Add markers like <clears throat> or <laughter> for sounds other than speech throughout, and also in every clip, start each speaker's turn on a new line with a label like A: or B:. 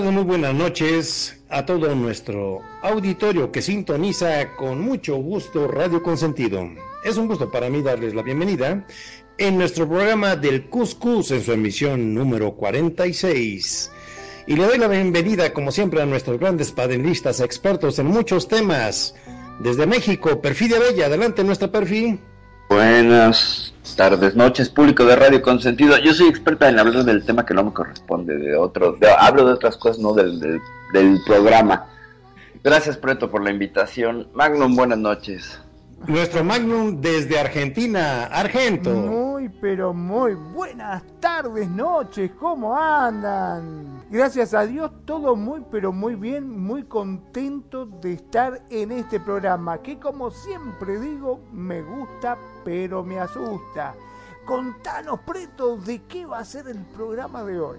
A: tardes, muy buenas noches a todo nuestro auditorio que sintoniza con mucho gusto Radio Consentido. Es un gusto para mí darles la bienvenida en nuestro programa del Cuscus en su emisión número 46. Y le doy la bienvenida, como siempre, a nuestros grandes panelistas expertos en muchos temas. Desde México, Perfidia Bella, adelante nuestra Perfi.
B: Buenas tardes, noches, público de Radio Consentido. Yo soy experta en hablar del tema que no me corresponde, de otro, hablo de otras cosas, no del, del, programa. Gracias, Preto, por la invitación. Magnum, buenas noches.
A: Nuestro Magnum desde Argentina, Argento.
C: Muy, pero muy buenas tardes, noches, ¿cómo andan? Gracias a Dios, todo muy, pero muy bien, muy contento de estar en este programa, que como siempre digo, me gusta, pero me asusta. Contanos, Preto, de qué va a ser el programa de hoy.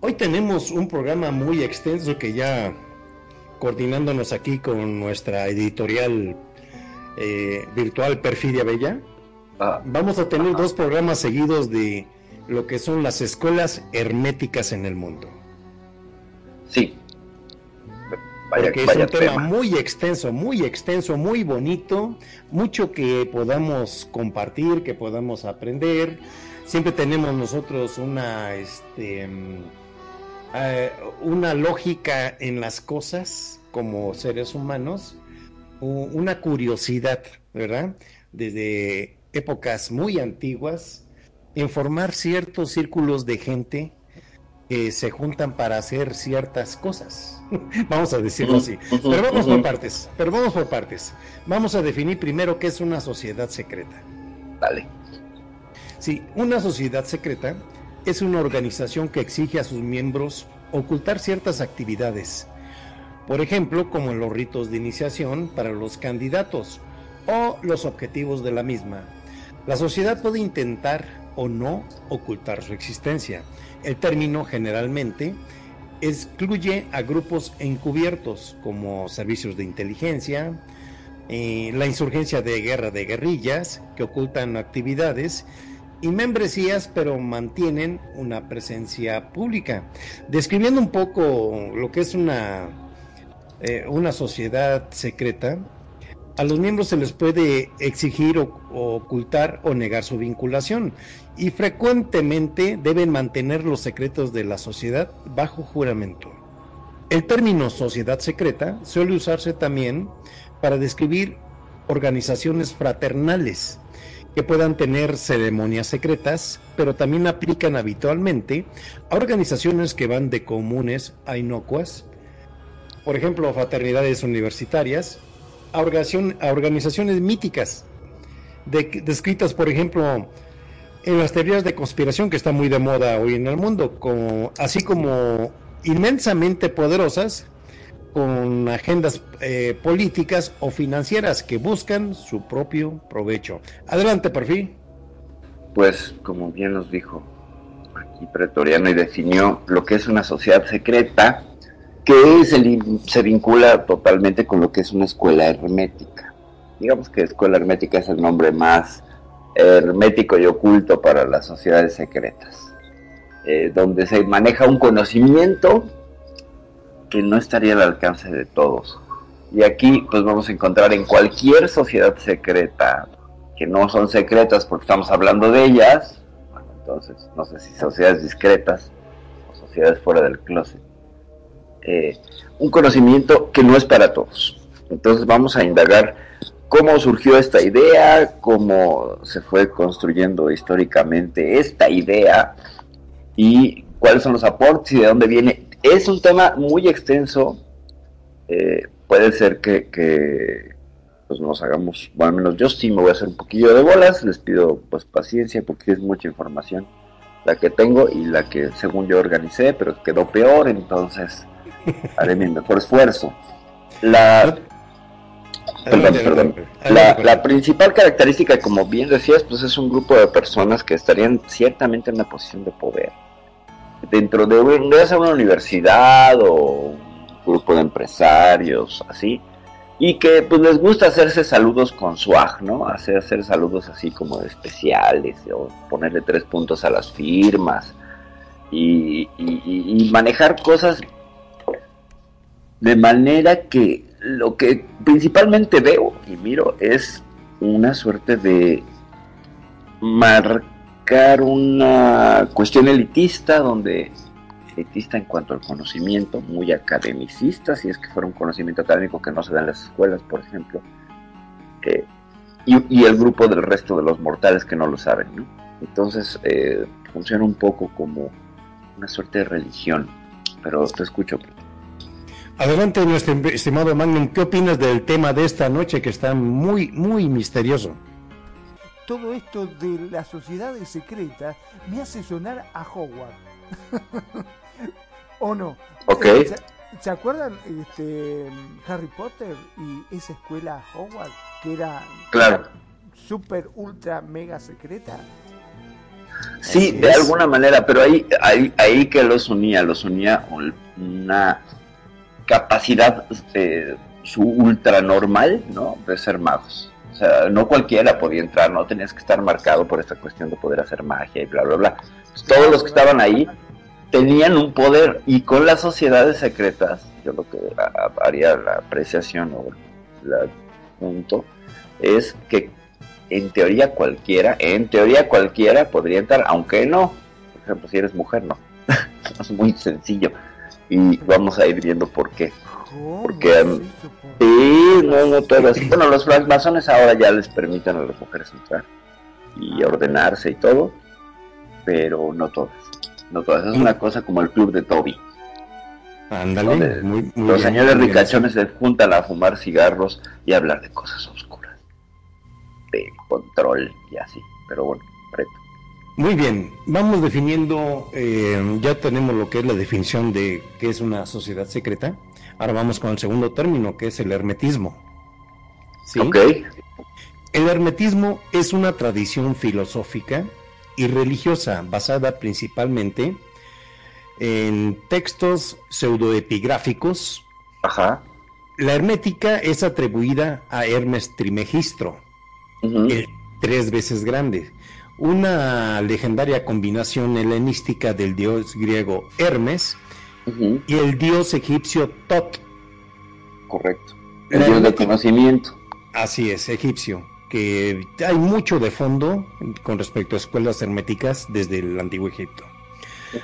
A: Hoy tenemos un programa muy extenso que ya coordinándonos aquí con nuestra editorial eh, virtual Perfidia Bella, ah. vamos a tener dos programas seguidos de lo que son las escuelas herméticas en el mundo.
B: Sí.
A: Porque es un tema, muy extenso, muy extenso, muy bonito, mucho que podamos compartir, que podamos aprender. Siempre tenemos nosotros una, este, mm, eh, una lógica en las cosas como seres humanos una curiosidad, ¿verdad? Desde épocas muy antiguas, en formar ciertos círculos de gente que se juntan para hacer ciertas cosas. <laughs> vamos a decirlo así. Pero vamos por partes, pero vamos por partes. Vamos a definir primero qué es una sociedad secreta.
B: Dale.
A: Sí, una sociedad secreta es una organización que exige a sus miembros ocultar ciertas actividades por ejemplo, como en los ritos de iniciación para los candidatos o los objetivos de la misma. La sociedad puede intentar o no ocultar su existencia. El término generalmente excluye a grupos encubiertos como servicios de inteligencia, eh, la insurgencia de guerra de guerrillas que ocultan actividades y membresías pero mantienen una presencia pública. Describiendo un poco lo que es una eh, una sociedad secreta, a los miembros se les puede exigir o, ocultar o negar su vinculación y frecuentemente deben mantener los secretos de la sociedad bajo juramento. El término sociedad secreta suele usarse también para describir organizaciones fraternales que puedan tener ceremonias secretas, pero también aplican habitualmente a organizaciones que van de comunes a inocuas por ejemplo, fraternidades universitarias, a, organizaciones míticas, descritas, por ejemplo, en las teorías de conspiración que están muy de moda hoy en el mundo, así como inmensamente poderosas, con agendas eh, políticas o financieras que buscan su propio provecho. Adelante, fin.
B: Pues, como bien nos dijo aquí Pretoriano y definió lo que es una sociedad secreta, que se, vincula totalmente con lo que es una escuela hermética. Digamos que escuela hermética es el nombre más hermético y oculto para las sociedades secretas, eh, donde se maneja un conocimiento que no estaría al alcance de todos. Y aquí pues vamos a encontrar en cualquier sociedad secreta, que no son secretas porque estamos hablando de ellas, entonces no sé si sociedades discretas o sociedades fuera del closet, eh, un conocimiento que no es para todos. Entonces vamos a indagar cómo surgió esta idea, cómo se fue construyendo históricamente esta idea y cuáles son los aportes y de dónde viene. Es un tema muy extenso, eh, puede ser que, pues nos hagamos, bueno, al menos yo sí me voy a hacer un poquillo de bolas, les pido pues paciencia porque es mucha información la que tengo y la que según yo organicé, pero quedó peor, entonces haré mi mejor esfuerzo. La, perdón, perdón. La, principal característica, como bien decías, pues es un grupo de personas que estarían ciertamente en una posición de poder. Dentro de una universidad o un grupo de empresarios, así, y que pues les gusta hacerse saludos con swag, ¿no? Hacer, hacer saludos así como especiales, o ponerle tres puntos a las firmas, y, y manejar cosas de manera que lo que principalmente veo y miro es una suerte de marcar una cuestión elitista donde elitista en cuanto al conocimiento, muy academicista, si es que fuera un conocimiento académico que no se da en las escuelas, por ejemplo, eh, y, el grupo del resto de los mortales que no lo saben, ¿no? Entonces eh, funciona un poco como una suerte de religión, pero te escucho.
A: Adelante, nuestro estimado Magnum, ¿qué opinas del tema de esta noche que está muy, muy misterioso?
C: Todo esto de la sociedad secreta me hace sonar a Howard. <laughs> ¿O no?
B: Ok.
C: Eh, ¿Se, acuerdan este, Harry Potter y esa escuela Howard que era
B: claro.
C: super, ultra, mega secreta?
B: Sí, de alguna manera, pero ahí, ahí, ahí que los unía, los unía una capacidad eh, su ultra normal, ¿no? De ser magos. O sea, no cualquiera podía entrar, no tenías que estar marcado por esta cuestión de poder hacer magia y bla, bla, bla. Pues todos los que estaban ahí tenían un poder y con las sociedades secretas, yo lo que haría la apreciación o el punto es que en teoría cualquiera, en teoría cualquiera podría entrar, aunque no. Por ejemplo, si eres mujer, no. <laughs> es muy sencillo y vamos a ir viendo por qué. Porque um, sí, no, no todas. Bueno, los francmasones ahora ya les permiten a las mujeres entrar y ordenarse y todo, pero no todas. No todas. Es una cosa como el club de Toby.
A: Ándale,
B: los señores ricachones se juntan a fumar cigarros y hablar de cosas oscuras, de control y así. Pero bueno, preto.
A: Muy bien, vamos definiendo, eh, ya tenemos lo que es la definición de qué es una sociedad secreta. Ahora vamos con el segundo término, que es el hermetismo.
B: ¿Sí? Ok.
A: El hermetismo es una tradición filosófica y religiosa basada principalmente en textos pseudoepigráficos.
B: Ajá.
A: La hermética es atribuida a Hermes Trimegistro, el tres veces grande una legendaria combinación helenística del dios griego Hermes y el dios egipcio Tot.
B: Correcto. El dios del conocimiento.
A: Así es, egipcio. Que hay mucho de fondo con respecto a escuelas herméticas desde el antiguo Egipto.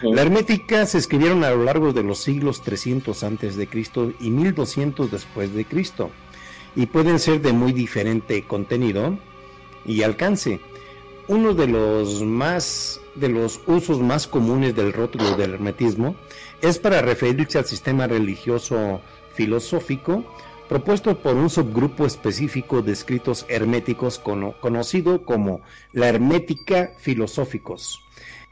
A: La hermética se escribieron a lo largo de los siglos 300 antes de Cristo y 1200 después de Cristo y pueden ser de muy diferente contenido y alcance uno de los más de los usos más comunes del rótulo del hermetismo es para referirse al sistema religioso filosófico propuesto por un subgrupo específico de escritos herméticos conocido como la hermética filosóficos,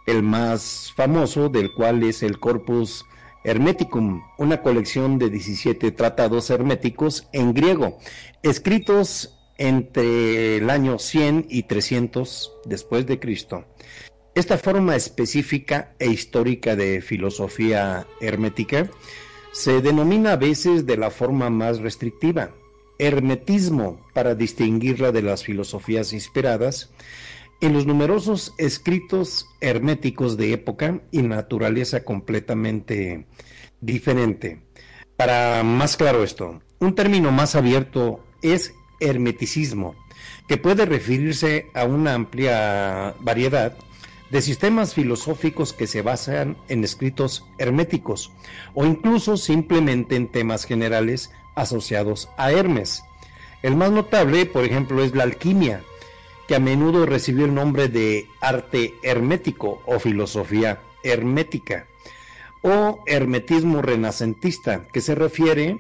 A: el más famoso del cual es el Corpus Hermeticum, una colección de 17 tratados herméticos en griego, escritos entre el año 100 y 300 después de Cristo. Esta forma específica e histórica de filosofía hermética se denomina a veces de la forma más restrictiva, hermetismo, para distinguirla de las filosofías inspiradas en los numerosos escritos herméticos de época y naturaleza completamente diferente. Para más claro esto, un término más abierto es hermeticismo, que puede referirse a una amplia variedad de sistemas filosóficos que se basan en escritos herméticos o incluso simplemente en temas generales asociados a Hermes. El más notable, por ejemplo, es la alquimia, que a menudo recibió el nombre de arte hermético o filosofía hermética, o hermetismo renacentista, que se refiere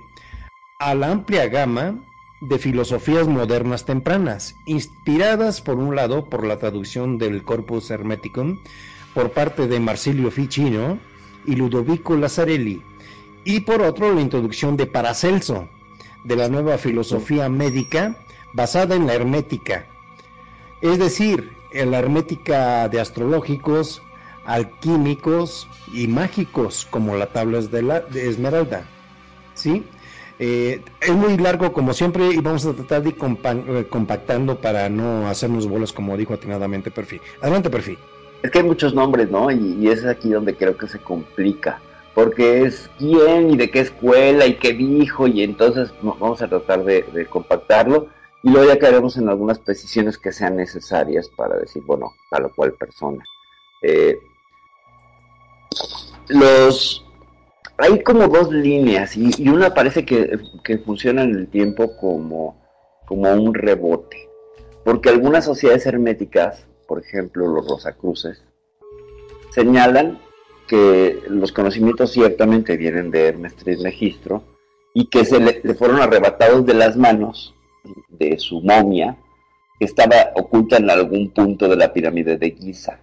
A: a la amplia gama de filosofías modernas tempranas, inspiradas por un lado por la traducción del Corpus Hermeticum por parte de Marsilio Ficino y Ludovico Lazzarelli, y por otro la introducción de Paracelso, de la nueva filosofía médica basada en la hermética, es decir, en la hermética de astrológicos, alquímicos y mágicos como la tabla de, la, de Esmeralda. ¿Sí? Eh, es muy largo como siempre y vamos a tratar de ir eh, compactando para no hacernos bolas como dijo atinadamente Perfil. Adelante Perfil.
B: Es que hay muchos nombres, ¿no? Y, es aquí donde creo que se complica. Porque es quién y de qué escuela y qué dijo y entonces vamos a tratar de, compactarlo y luego ya caeremos en algunas precisiones que sean necesarias para decir, bueno, tal o cual persona. Eh, los hay como dos líneas y, una parece que, funciona en el tiempo como, como un rebote. Porque algunas sociedades herméticas, por ejemplo los Rosacruces, señalan que los conocimientos ciertamente vienen de Hermes Trismegistro y que se le, le, fueron arrebatados de las manos de su momia que estaba oculta en algún punto de la pirámide de Giza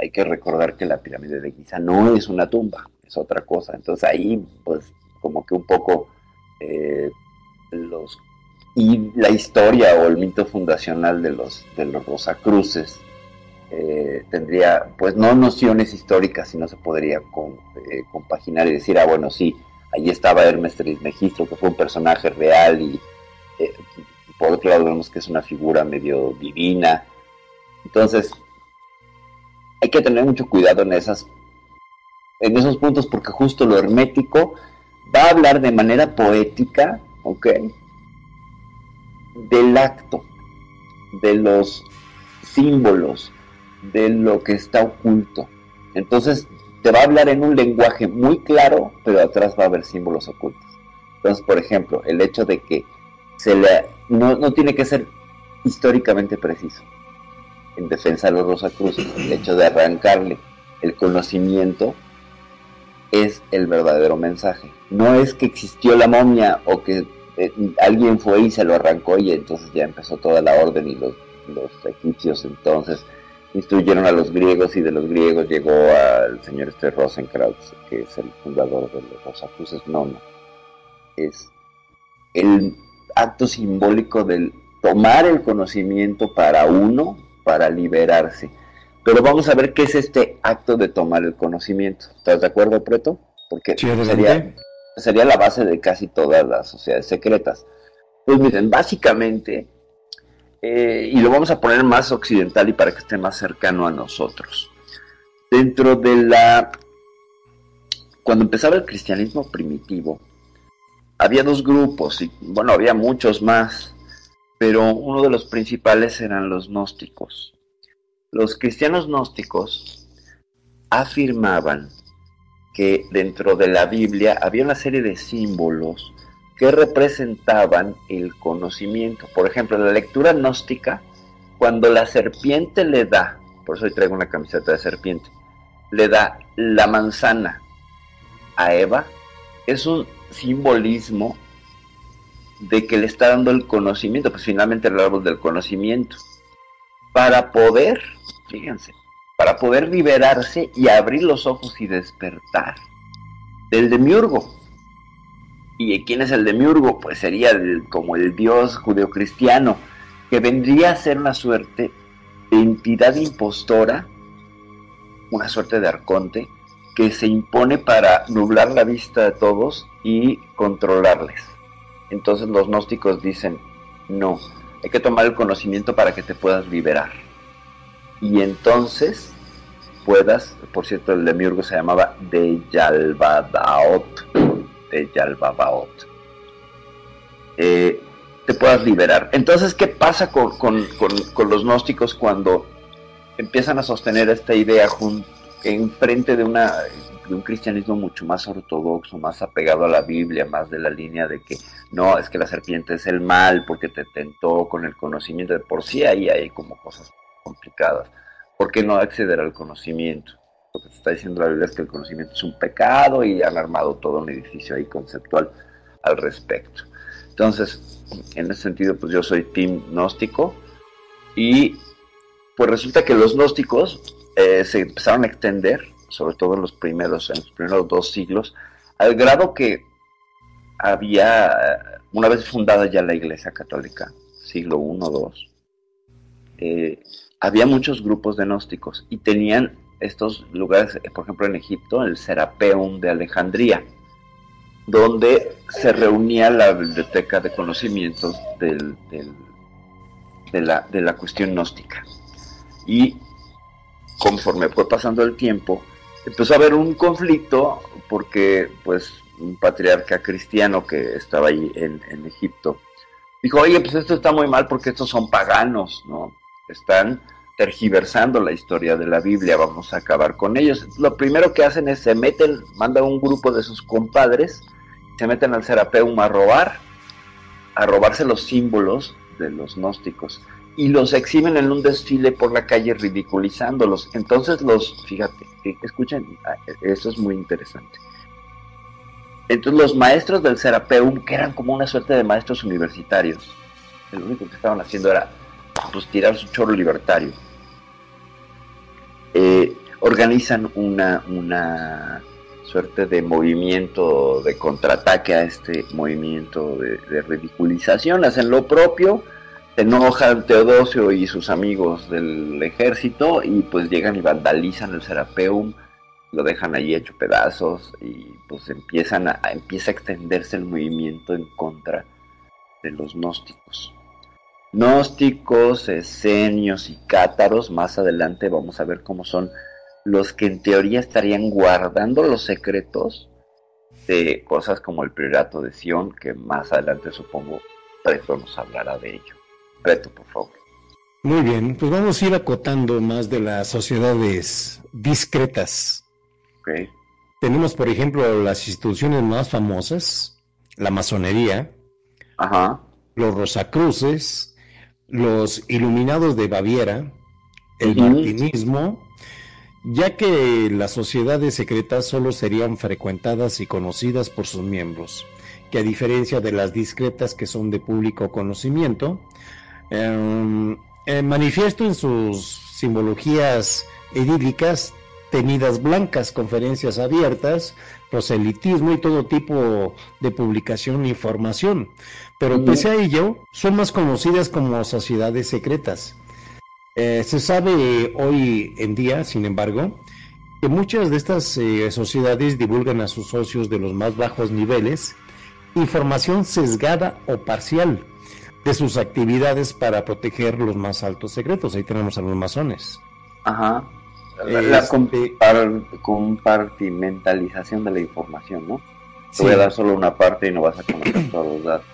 B: hay que recordar que la pirámide de Giza no es una tumba, es otra cosa. Entonces ahí, pues, como que un poco eh, los y la historia o el mito fundacional de los de los Rosacruces eh, tendría, pues, no nociones históricas, sino se podría eh, compaginar y decir, ah, bueno, sí, ahí estaba Hermes Trismegistro, que fue un personaje real y por otro lado vemos que es una figura medio divina. Entonces, hay que tener mucho cuidado en esas en esos puntos porque justo lo hermético va a hablar de manera poética, ¿ok? Del acto, de los símbolos, de lo que está oculto. Entonces te va a hablar en un lenguaje muy claro, pero atrás va a haber símbolos ocultos. Entonces, por ejemplo, el hecho de que se le, no, no tiene que ser históricamente preciso en defensa de los Rosacruces, el hecho de arrancarle el conocimiento es el verdadero mensaje. No es que existió la momia o que eh, alguien fue y se lo arrancó y entonces ya empezó toda la orden y los, los egipcios entonces instruyeron a los griegos y de los griegos llegó al señor este Rosenkrantz, que es el fundador de los Rosacruces. No, no. Es el acto simbólico del tomar el conocimiento para uno para liberarse. Pero vamos a ver qué es este acto de tomar el conocimiento. ¿Estás de acuerdo, Preto? Porque sería, sería la base de casi todas las sociedades secretas. Pues miren, básicamente, eh, y lo vamos a poner más occidental y para que esté más cercano a nosotros. Dentro de la... Cuando empezaba el cristianismo primitivo, había dos grupos, y bueno, había muchos más, pero uno de los principales eran los gnósticos. Los cristianos gnósticos afirmaban que dentro de la Biblia había una serie de símbolos que representaban el conocimiento. Por ejemplo, en la lectura gnóstica, cuando la serpiente le da, por eso hoy traigo una camiseta de serpiente, le da la manzana a Eva, es un simbolismo de que le está dando el conocimiento, pues finalmente el árbol del conocimiento, para poder, fíjense, para poder liberarse y abrir los ojos y despertar del demiurgo. ¿Y quién es el demiurgo? Pues sería como el dios judeocristiano, que vendría a ser una suerte de entidad impostora, una suerte de arconte, que se impone para nublar la vista de todos y controlarles. Entonces los gnósticos dicen, no, hay que tomar el conocimiento para que te puedas liberar. Y entonces puedas, por cierto, el demiurgo se llamaba Deyalbadaot, Deyalbabaot, eh, te puedas liberar. Entonces, ¿qué pasa con, los gnósticos cuando empiezan a sostener esta idea en frente de una de un cristianismo mucho más ortodoxo, más apegado a la Biblia, más de la línea de que no, es que la serpiente es el mal porque te tentó con el conocimiento de por sí, ahí hay como cosas complicadas. ¿Por qué no acceder al conocimiento? Lo que está diciendo la Biblia es que el conocimiento es un pecado y han armado todo un edificio ahí conceptual al respecto. Entonces, en ese sentido, pues yo soy team gnóstico y pues resulta que los gnósticos eh, se empezaron a extender, sobre todo en los primeros, en los primeros dos siglos, al grado que había, una vez fundada ya la Iglesia Católica, siglo I, II, había muchos grupos de gnósticos y tenían estos lugares, por ejemplo en Egipto, el Serapeum de Alejandría, donde se reunía la biblioteca de conocimientos del, de, la, de la cuestión gnóstica. Y conforme fue pasando el tiempo, empezó a haber un conflicto porque pues un patriarca cristiano que estaba ahí en, en, Egipto dijo, oye, pues esto está muy mal porque estos son paganos, ¿no? Están tergiversando la historia de la Biblia, vamos a acabar con ellos. Lo primero que hacen es se meten, mandan un grupo de sus compadres, se meten al Serapeum a robar, a robarse los símbolos de los gnósticos y los exhiben en un desfile por la calle ridiculizándolos. Entonces los, fíjate, escuchen, ah, eso es muy interesante. Entonces los maestros del Serapeum, que eran como una suerte de maestros universitarios, lo único que estaban haciendo era pues tirar su chorro libertario. Eh, organizan una, una suerte de movimiento de contraataque a este movimiento de, ridiculización, hacen lo propio, se enojan Teodosio y sus amigos del ejército y pues llegan y vandalizan el Serapeum, lo dejan ahí hecho pedazos y pues empiezan a, empieza a extenderse el movimiento en contra de los gnósticos. Gnósticos, esenios y cátaros, más adelante vamos a ver cómo son los que en teoría estarían guardando los secretos de cosas como el priorato de Sion, que más adelante supongo Preto nos hablará de ello. Preto, por favor.
A: Muy bien, pues vamos a ir acotando más de las sociedades discretas.
B: Okay.
A: Tenemos, por ejemplo, las instituciones más famosas, la masonería,
B: Ajá.
A: los rosacruces, los iluminados de Baviera, el martinismo, ya que las sociedades secretas solo serían frecuentadas y conocidas por sus miembros, que a diferencia de las discretas que son de público conocimiento, eh, eh, manifiesto en sus simbologías idílicas, tenidas blancas, conferencias abiertas, proselitismo y todo tipo de publicación e información. Pero pese a ello, son más conocidas como sociedades secretas. Eh, se sabe hoy en día, sin embargo, que muchas de estas eh, sociedades divulgan a sus socios de los más bajos niveles información sesgada o parcial de sus actividades para proteger los más altos secretos. Ahí tenemos a los masones.
B: Ajá. La, la
A: Este-
B: compar- compartimentalización de la información, ¿no? Te
A: Sí,
B: voy a dar solo una parte y no vas a conocer todos los datos.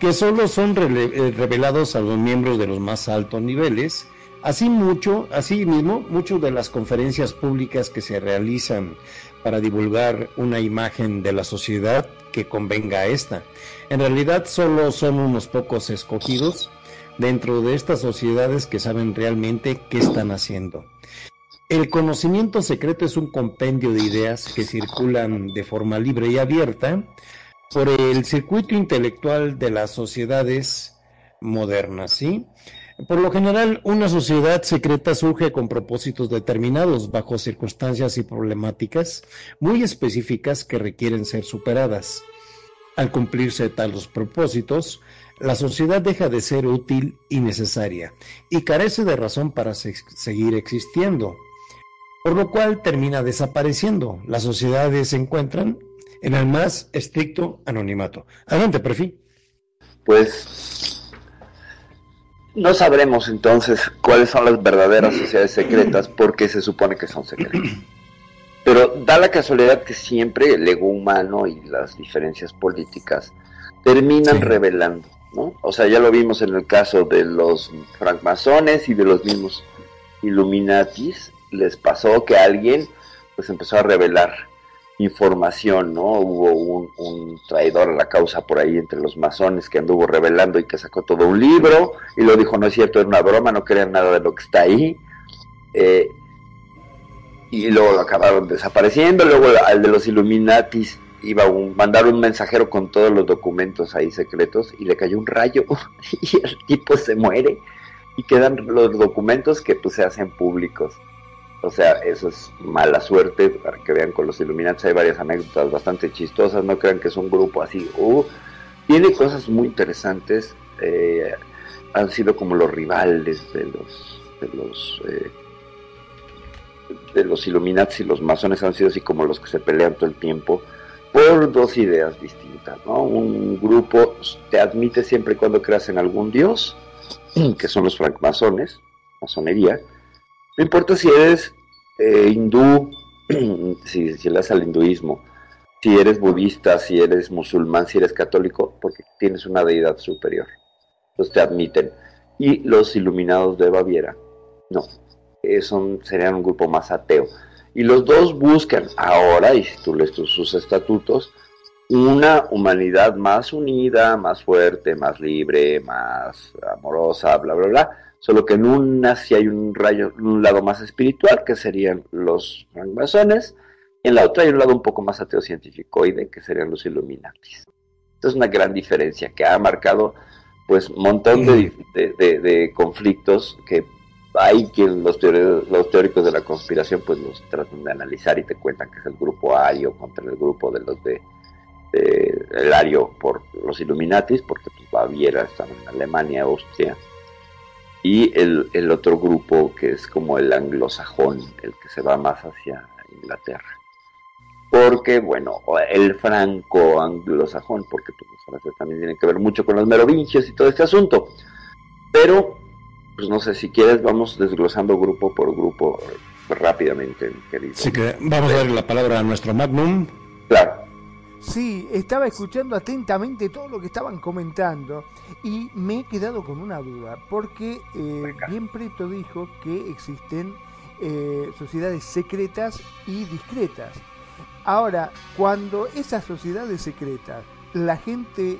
A: Que solo son eh, revelados a los miembros de los más altos niveles. Así mucho, así mismo, muchas de las conferencias públicas que se realizan para divulgar una imagen de la sociedad que convenga a esta. En realidad solo son unos pocos escogidos dentro de estas sociedades que saben realmente qué están haciendo. El conocimiento secreto es un compendio de ideas que circulan de forma libre y abierta por el circuito intelectual de las sociedades modernas, ¿sí? Por lo general, una sociedad secreta surge con propósitos determinados bajo circunstancias y problemáticas muy específicas que requieren ser superadas. Al cumplirse tales propósitos, la sociedad deja de ser útil y necesaria y carece de razón para se- seguir existiendo, por lo cual termina desapareciendo. Las sociedades se encuentran en el más estricto anonimato. Adelante, Perfil.
B: Pues no sabremos entonces cuáles son las verdaderas sociedades secretas porque se supone que son secretas. <clears throat> Pero da la casualidad que siempre el ego humano y las diferencias políticas terminan
A: Sí.
B: revelando, ¿no? O sea, ya lo vimos en el caso de los francmasones y de los mismos Illuminatis, les pasó que alguien pues empezó a revelar información, ¿no? Hubo un, traidor a la causa por ahí entre los masones que anduvo revelando y que sacó todo un libro y lo dijo, no es cierto, era una broma, no crean nada de lo que está ahí. Eh, y luego lo acabaron desapareciendo, luego al de los Illuminatis iba a mandar un mensajero con todos los documentos ahí secretos y le cayó un rayo <laughs> y el tipo se muere y quedan los documentos que pues se hacen públicos. O sea, eso es mala suerte, para que vean con los Illuminati hay varias anécdotas bastante chistosas, no crean que es un grupo así, uh, tiene cosas muy interesantes, eh, han sido como los rivales de los de los eh, de los Illuminati y los masones han sido así como los que se pelean todo el tiempo por dos ideas distintas, ¿no? Un grupo te admite siempre y cuando creas en algún dios, <clears throat> que son los francmasones, masonería, no importa si eres eh, hindú, <clears throat> si, si das al hinduismo, si eres budista, si eres musulmán, si eres católico, porque tienes una deidad superior. Entonces te admiten. Y los iluminados de Baviera, no, eh, son, serían un grupo más ateo. Y los dos buscan ahora, y si tú lees sus estatutos, una humanidad más unida, más fuerte, más libre, más amorosa, bla, bla, bla solo que en una sí hay un rayo, un lado más espiritual, que serían los francmasones, y en la otra hay un lado un poco más ateo científicoide, que serían los Illuminatis. Entonces, una gran diferencia que ha marcado pues un montón de, conflictos que hay quien los, los teóricos de la conspiración pues los tratan de analizar y te cuentan que es el grupo ario contra el grupo de los de, el ario por los Illuminatis, porque pues, Baviera estaba en Alemania, Austria, y el, el, otro grupo que es como el anglosajón, el que se va más hacia Inglaterra. Porque, bueno, el franco-anglosajón, porque pues, también tiene que ver mucho con los merovingios y todo este asunto. Pero, pues no sé, si quieres vamos desglosando grupo por grupo rápidamente, querido.
A: Así que vamos a dar la palabra a nuestro Magnum.
B: Claro.
C: Sí, estaba escuchando atentamente todo lo que estaban comentando y me he quedado con una duda, porque eh, bien Preto dijo que existen eh, sociedades secretas y discretas. Ahora, cuando esas sociedades secretas, la gente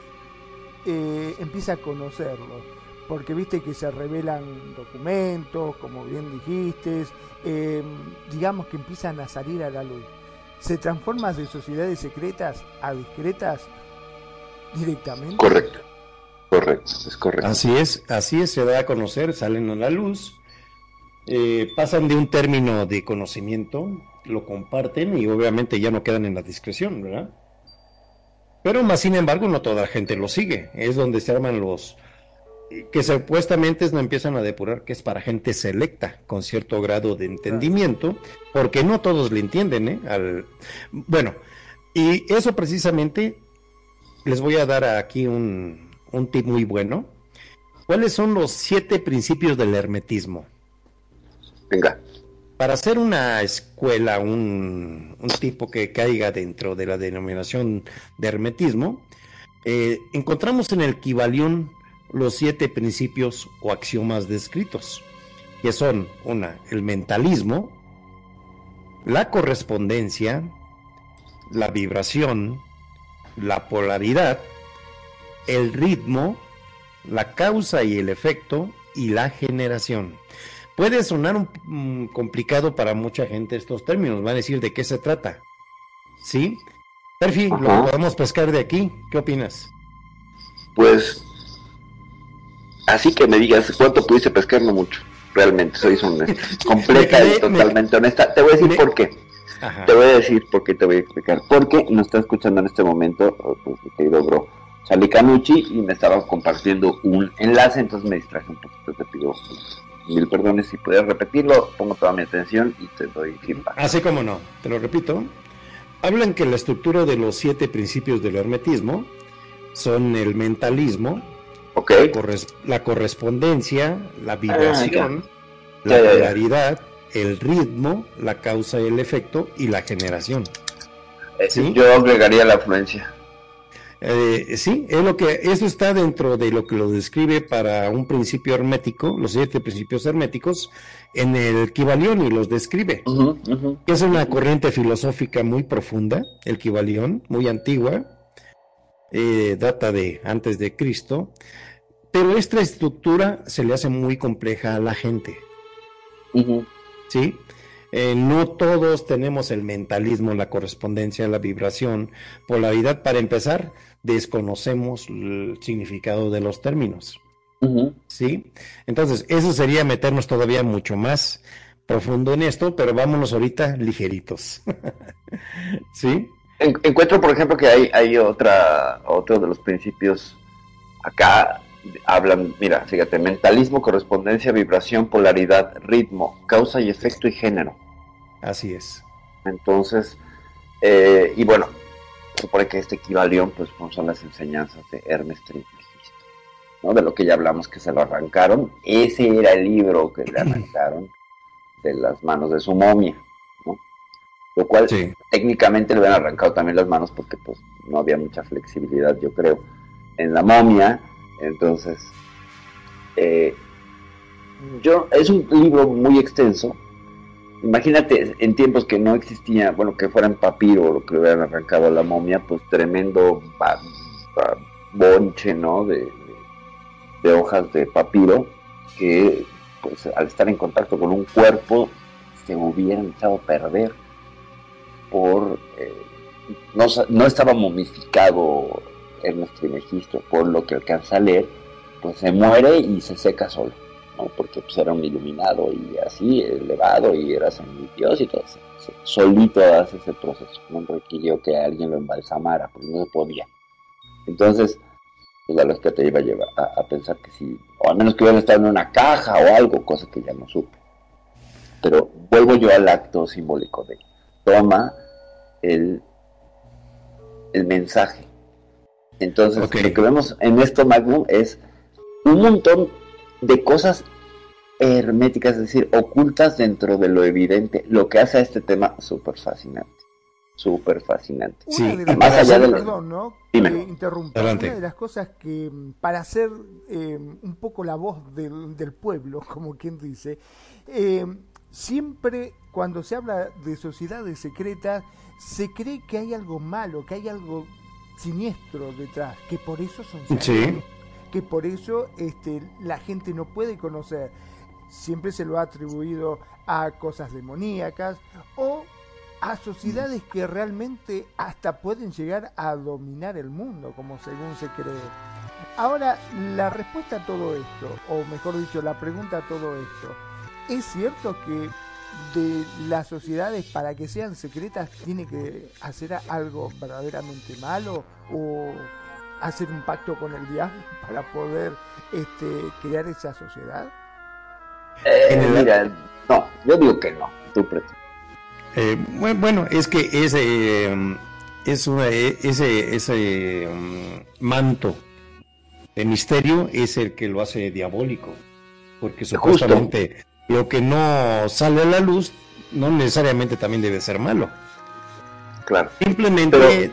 C: eh, empieza a conocerlos, porque viste que se revelan documentos, como bien dijiste, digamos que empiezan a salir a la luz se transforma de sociedades secretas a discretas directamente.
B: Correcto, correcto, es correcto.
A: Así es, así es, se da a conocer, salen a la luz, eh, pasan de un término de conocimiento, lo comparten y obviamente ya no quedan en la discreción, ¿verdad? Pero más sin embargo no toda la gente lo sigue, es donde se arman los, que supuestamente no empiezan a depurar que es para gente selecta, con cierto grado de entendimiento, porque no todos le entienden, ¿eh? Al... Bueno, y eso precisamente les voy a dar aquí un, un tip muy bueno. ¿Cuáles son los siete principios del hermetismo?
B: Venga.
A: Para hacer una escuela, un, un tipo que caiga dentro de la denominación de hermetismo, eh, encontramos en el Kibalión los siete principios o axiomas descritos, que son una, el mentalismo, la correspondencia, la vibración, la polaridad, el ritmo, la causa y el efecto y la generación. Puede sonar un, mm, complicado para mucha gente estos términos, van a decir de qué se trata. ¿Sí? Perfi, lo podemos pescar de aquí. ¿Qué opinas?
B: Pues Así que me digas cuánto pudiste pescar, no mucho. Realmente, soy <laughs> <laughs> completa y totalmente honesta. Te voy a decir por qué. Te voy a decir por qué te voy a explicar. Porque nos está escuchando en este momento oh, pues, mi querido bro Charlie Canucci y me estaba compartiendo un enlace, entonces me distraje un poquito. Te pido mil perdones si puedes repetirlo. Pongo toda mi atención y te doy feedback.
A: Así como no, te lo repito. Hablan que la estructura de los siete principios del hermetismo son el mentalismo, la, correspondencia, la vibración, ah, la polaridad, el ritmo, la causa y el efecto y la generación.
B: Eh, yo agregaría la afluencia.
A: Eh, sí, es lo que, eso está dentro de lo que lo describe para un principio hermético, los siete principios herméticos, en el Kibalión y los describe. Es una corriente filosófica muy profunda, el Kibalión, muy antigua, eh, data de antes de Cristo, pero esta estructura se le hace muy compleja a la gente. ¿Sí? Eh, no todos tenemos el mentalismo, la correspondencia, la vibración, polaridad. Para empezar, desconocemos el significado de los términos. ¿Sí? Entonces, eso sería meternos todavía mucho más profundo en esto, pero vámonos ahorita ligeritos. <laughs> ¿Sí?
B: Encuentro, por ejemplo, que hay, hay otra, otro de los principios acá hablan, mira, fíjate, mentalismo, correspondencia, vibración, polaridad, ritmo, causa y efecto y género.
A: Así es.
B: Entonces, eh, y bueno, supone que este equivalión pues son las enseñanzas de Hermes Trismegisto, ¿no? De lo que ya hablamos que se lo arrancaron. Ese era el libro que le <clears throat> arrancaron de las manos de su momia. Lo cual técnicamente le habían arrancado también las manos porque pues no había mucha flexibilidad, yo creo, en la momia entonces, eh, yo, es un libro muy extenso. Imagínate en tiempos que no existía, bueno, que fueran papiro o que le hubieran arrancado a la momia, pues tremendo bonche, ¿no? De, hojas de papiro que, pues, al estar en contacto con un cuerpo, se hubieran echado a perder por. Eh, no, no estaba momificado Ernest Trismegisto, por lo que alcanza a leer, pues se muere y se seca solo, ¿no? porque pues era un iluminado y así, elevado y era Dios y todo eso. Solito hace ese proceso, no requirió que alguien lo embalsamara, porque no se podía. Entonces, pues la que te iba a llevar a, pensar que sí, o al menos que hubiera estado en una caja o algo, cosa que ya no supe. Pero vuelvo yo al acto simbólico de toma el, el mensaje entonces, lo que vemos en esto Magnum es un montón de cosas herméticas, es decir, ocultas dentro de lo evidente, lo que hace a este tema súper fascinante. Súper fascinante.
C: Sí, más allá de Perdón, ¿no? Dime. Una de las cosas que, para hacer eh, un poco la voz del, pueblo, <laughs> como quien dice, eh, siempre cuando se habla de sociedades secretas, se cree que hay algo malo, que hay algo siniestro detrás, que por eso son que por eso este, la gente no puede conocer. Siempre se lo ha atribuido a cosas demoníacas o a sociedades que realmente hasta pueden llegar a dominar el mundo, como según se cree. Ahora, la respuesta a todo esto, o mejor dicho, la pregunta a todo esto, ¿es cierto que de las sociedades para que sean secretas tiene que hacer algo verdaderamente malo o hacer un pacto con el diablo para poder este, crear esa sociedad?
B: Eh, no, yo digo que no, tú
A: eh, bueno, es que ese es una, ese ese um, manto de misterio es el que lo hace diabólico, porque supuestamente lo que no sale a la luz no necesariamente también debe ser malo.
B: Claro.
A: Simplemente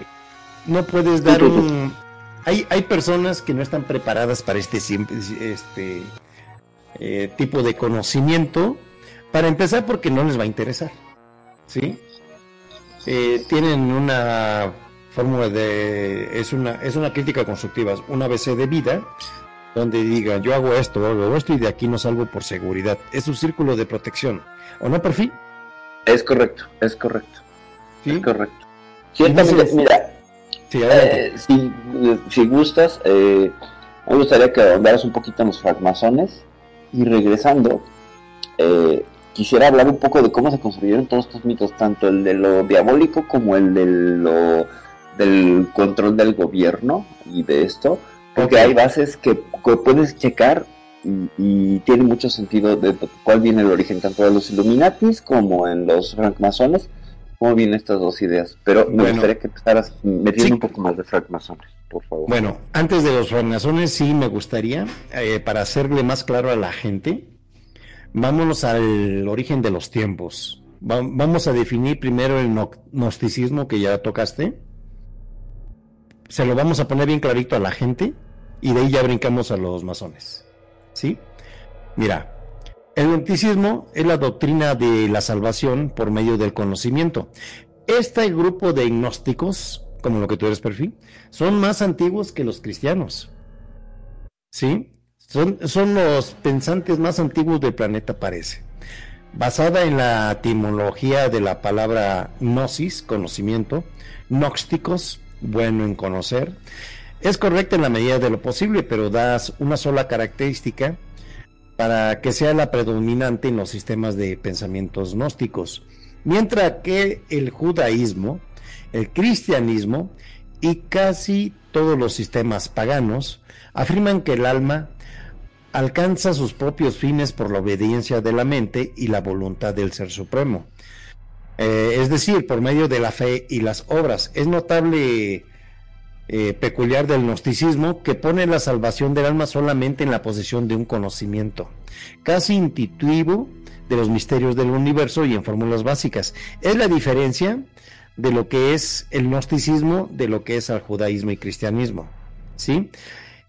A: no puedes dar un... Hay, hay personas que no están preparadas para este, este eh, tipo de conocimiento, para empezar porque no les va a interesar. ¿Sí? Eh, tienen una fórmula de... Es una, es una crítica constructiva, una ABC de vida, donde diga yo hago esto, hago esto y de aquí no salgo por seguridad. Es un círculo de protección. ¿O no, perfil?
B: Es correcto, es correcto. ¿Sí? Es correcto. Ciertamente, mira, eh, si, si, gustas, eh, me gustaría que hablaras un poquito en los francmasones y regresando, eh, quisiera hablar un poco de cómo se construyeron todos estos mitos, tanto el de lo diabólico como el de lo del control del gobierno y de esto, porque hay bases que, puedes checar y, tiene mucho sentido de cuál viene el origen tanto de los Illuminatis como en los francmasones, cómo vienen estas dos ideas. Pero me gustaría que empezaras metiendo un poco más de francmasones, por favor.
A: Bueno, antes de los francmasones sí me gustaría, eh, para hacerle más claro a la gente, vámonos al origen de los tiempos. vamos a definir primero el gnosticismo que ya tocaste se lo vamos a poner bien clarito a la gente y de ahí ya brincamos a los masones. ¿Sí? Mira, el gnosticismo es la doctrina de la salvación por medio del conocimiento. Este grupo de gnósticos, como lo que tú eres perfil, son más antiguos que los cristianos. ¿Sí? Son, son los pensantes más antiguos del planeta, parece. Basada en la etimología de la palabra gnosis, conocimiento, gnósticos, bueno en conocer, es correcta en la medida de lo posible, pero das una sola característica para que sea la predominante en los sistemas de pensamientos gnósticos, mientras que el judaísmo, el cristianismo y casi todos los sistemas paganos afirman que el alma alcanza sus propios fines por la obediencia de la mente y la voluntad del Ser Supremo. Eh, es decir, por medio de la fe y las obras. Es notable eh, peculiar del gnosticismo que pone la salvación del alma solamente en la posesión de un conocimiento, casi intuitivo de los misterios del universo y en fórmulas básicas. Es la diferencia de lo que es el gnosticismo de lo que es el judaísmo y cristianismo. ¿sí?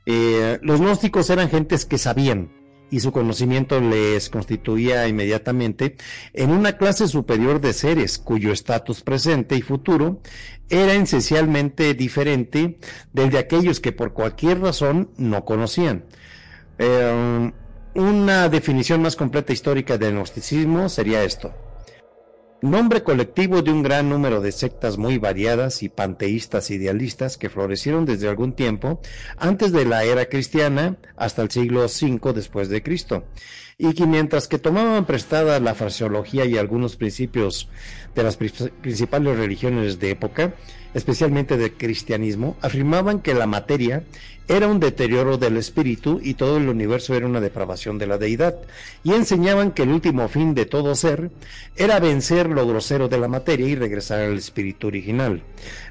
A: Eh, los gnósticos eran gentes que sabían, y su conocimiento les constituía inmediatamente en una clase superior de seres cuyo estatus presente y futuro era esencialmente diferente del de aquellos que por cualquier razón no conocían. Eh, una definición más completa histórica del gnosticismo sería esto nombre colectivo de un gran número de sectas muy variadas y panteístas idealistas que florecieron desde algún tiempo antes de la era cristiana hasta el siglo V después de Cristo, y que mientras que tomaban prestada la fraseología y algunos principios de las principales religiones de época, especialmente del cristianismo, afirmaban que la materia era un deterioro del espíritu y todo el universo era una depravación de la deidad, y enseñaban que el último fin de todo ser era vencer lo grosero de la materia y regresar al espíritu original.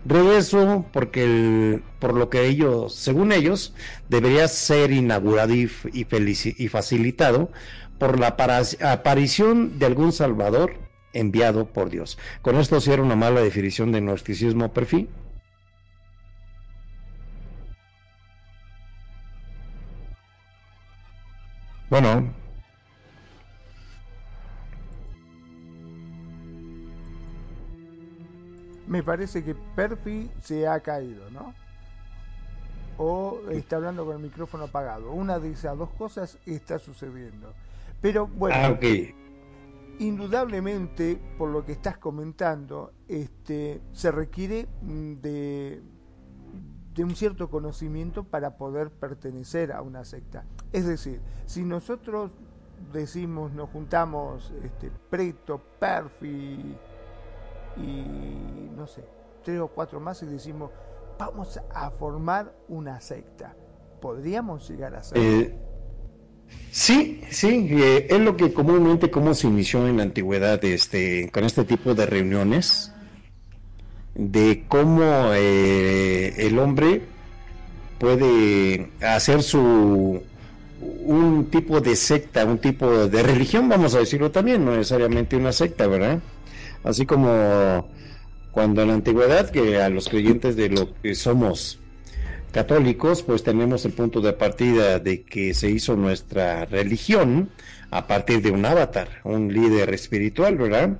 A: Regreso porque por lo que ellos, según ellos, debería ser inaugurado y facilitado por la aparición de algún salvador enviado por Dios. Con esto cierro una mala definición de gnosticismo perfil. Bueno.
C: Me parece que Perfi se ha caído, ¿no? O está hablando con el micrófono apagado. Una de esas dos cosas está sucediendo. Pero bueno. Ah, okay indudablemente, por lo que estás comentando, este, se requiere mm, de, un cierto conocimiento para poder pertenecer a una secta. Es decir, si nosotros decimos, nos juntamos este, Preto, Perfi y no sé, tres o cuatro más y decimos, vamos a formar una secta, ¿podríamos llegar a ser? Eh,
A: Sí, sí, eh, es lo que comúnmente como se inició en la antigüedad este, con este tipo de reuniones, de cómo eh, el hombre puede hacer su un tipo de secta, un tipo de religión, vamos a decirlo también, no necesariamente una secta, ¿verdad? Así como cuando en la antigüedad que a los creyentes de lo que somos católicos, pues tenemos el punto de partida de que se hizo nuestra religión a partir de un avatar, un líder espiritual, ¿verdad?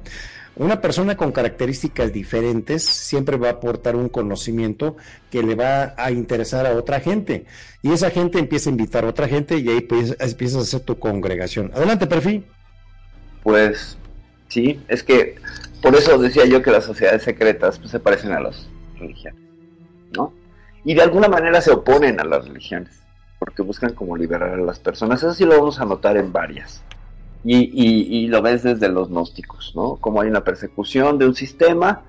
A: Una persona con características diferentes siempre va a aportar un conocimiento que le va a interesar a otra gente. Y esa gente empieza a invitar a otra gente y ahí pues, empiezas a hacer tu congregación. Adelante, Perfil.
B: Pues sí, es que por eso decía yo que las sociedades secretas pues, se parecen a las religiones, ¿no? Y de alguna manera se oponen a las religiones, porque buscan como liberar a las personas. Eso sí lo vamos a notar en varias. Y, lo ves desde los gnósticos, ¿no? Como hay una persecución de un sistema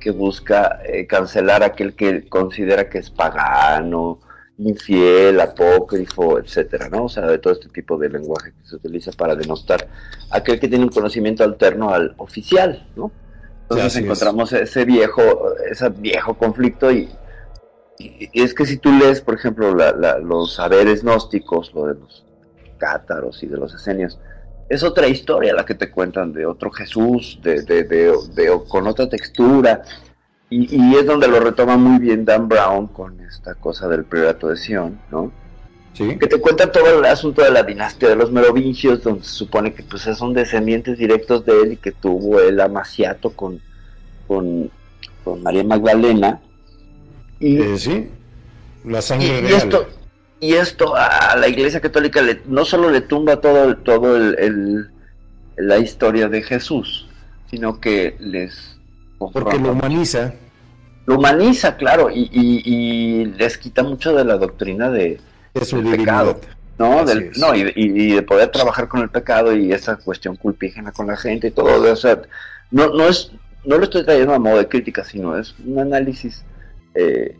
B: que busca eh, cancelar a aquel que considera que es pagano, infiel, apócrifo, etcétera, ¿no? O sea, de todo este tipo de lenguaje que se utiliza para denostar a aquel que tiene un conocimiento alterno al oficial, ¿no? Entonces encontramos ese viejo, ese viejo conflicto y, es que si tú lees, por ejemplo, los saberes gnósticos, lo de los cátaros y de los esenios, es otra historia la que te cuentan de otro Jesús, de, con otra textura. Y, es donde lo retoma muy bien Dan Brown con esta cosa del priorato de Sion, ¿no?
A: Sí.
B: Que te cuenta todo el asunto de la dinastía de los merovingios, donde se supone que pues son descendientes directos de él y que tuvo el amaciato con, con, María Magdalena.
A: Y, eh, sí, la sangre
B: y, esto y esto a la Iglesia Católica le, no solo le tumba todo, todo el, la historia de Jesús, sino que les
A: porque lo humaniza.
B: Lo humaniza, claro, y, les quita mucho de la doctrina de,
A: su pecado.
B: ¿no? no y, de poder trabajar con el pecado y esa cuestión culpígena con la gente y todo eso. no, no, es, no lo estoy trayendo a modo de crítica, sino es un análisis eh,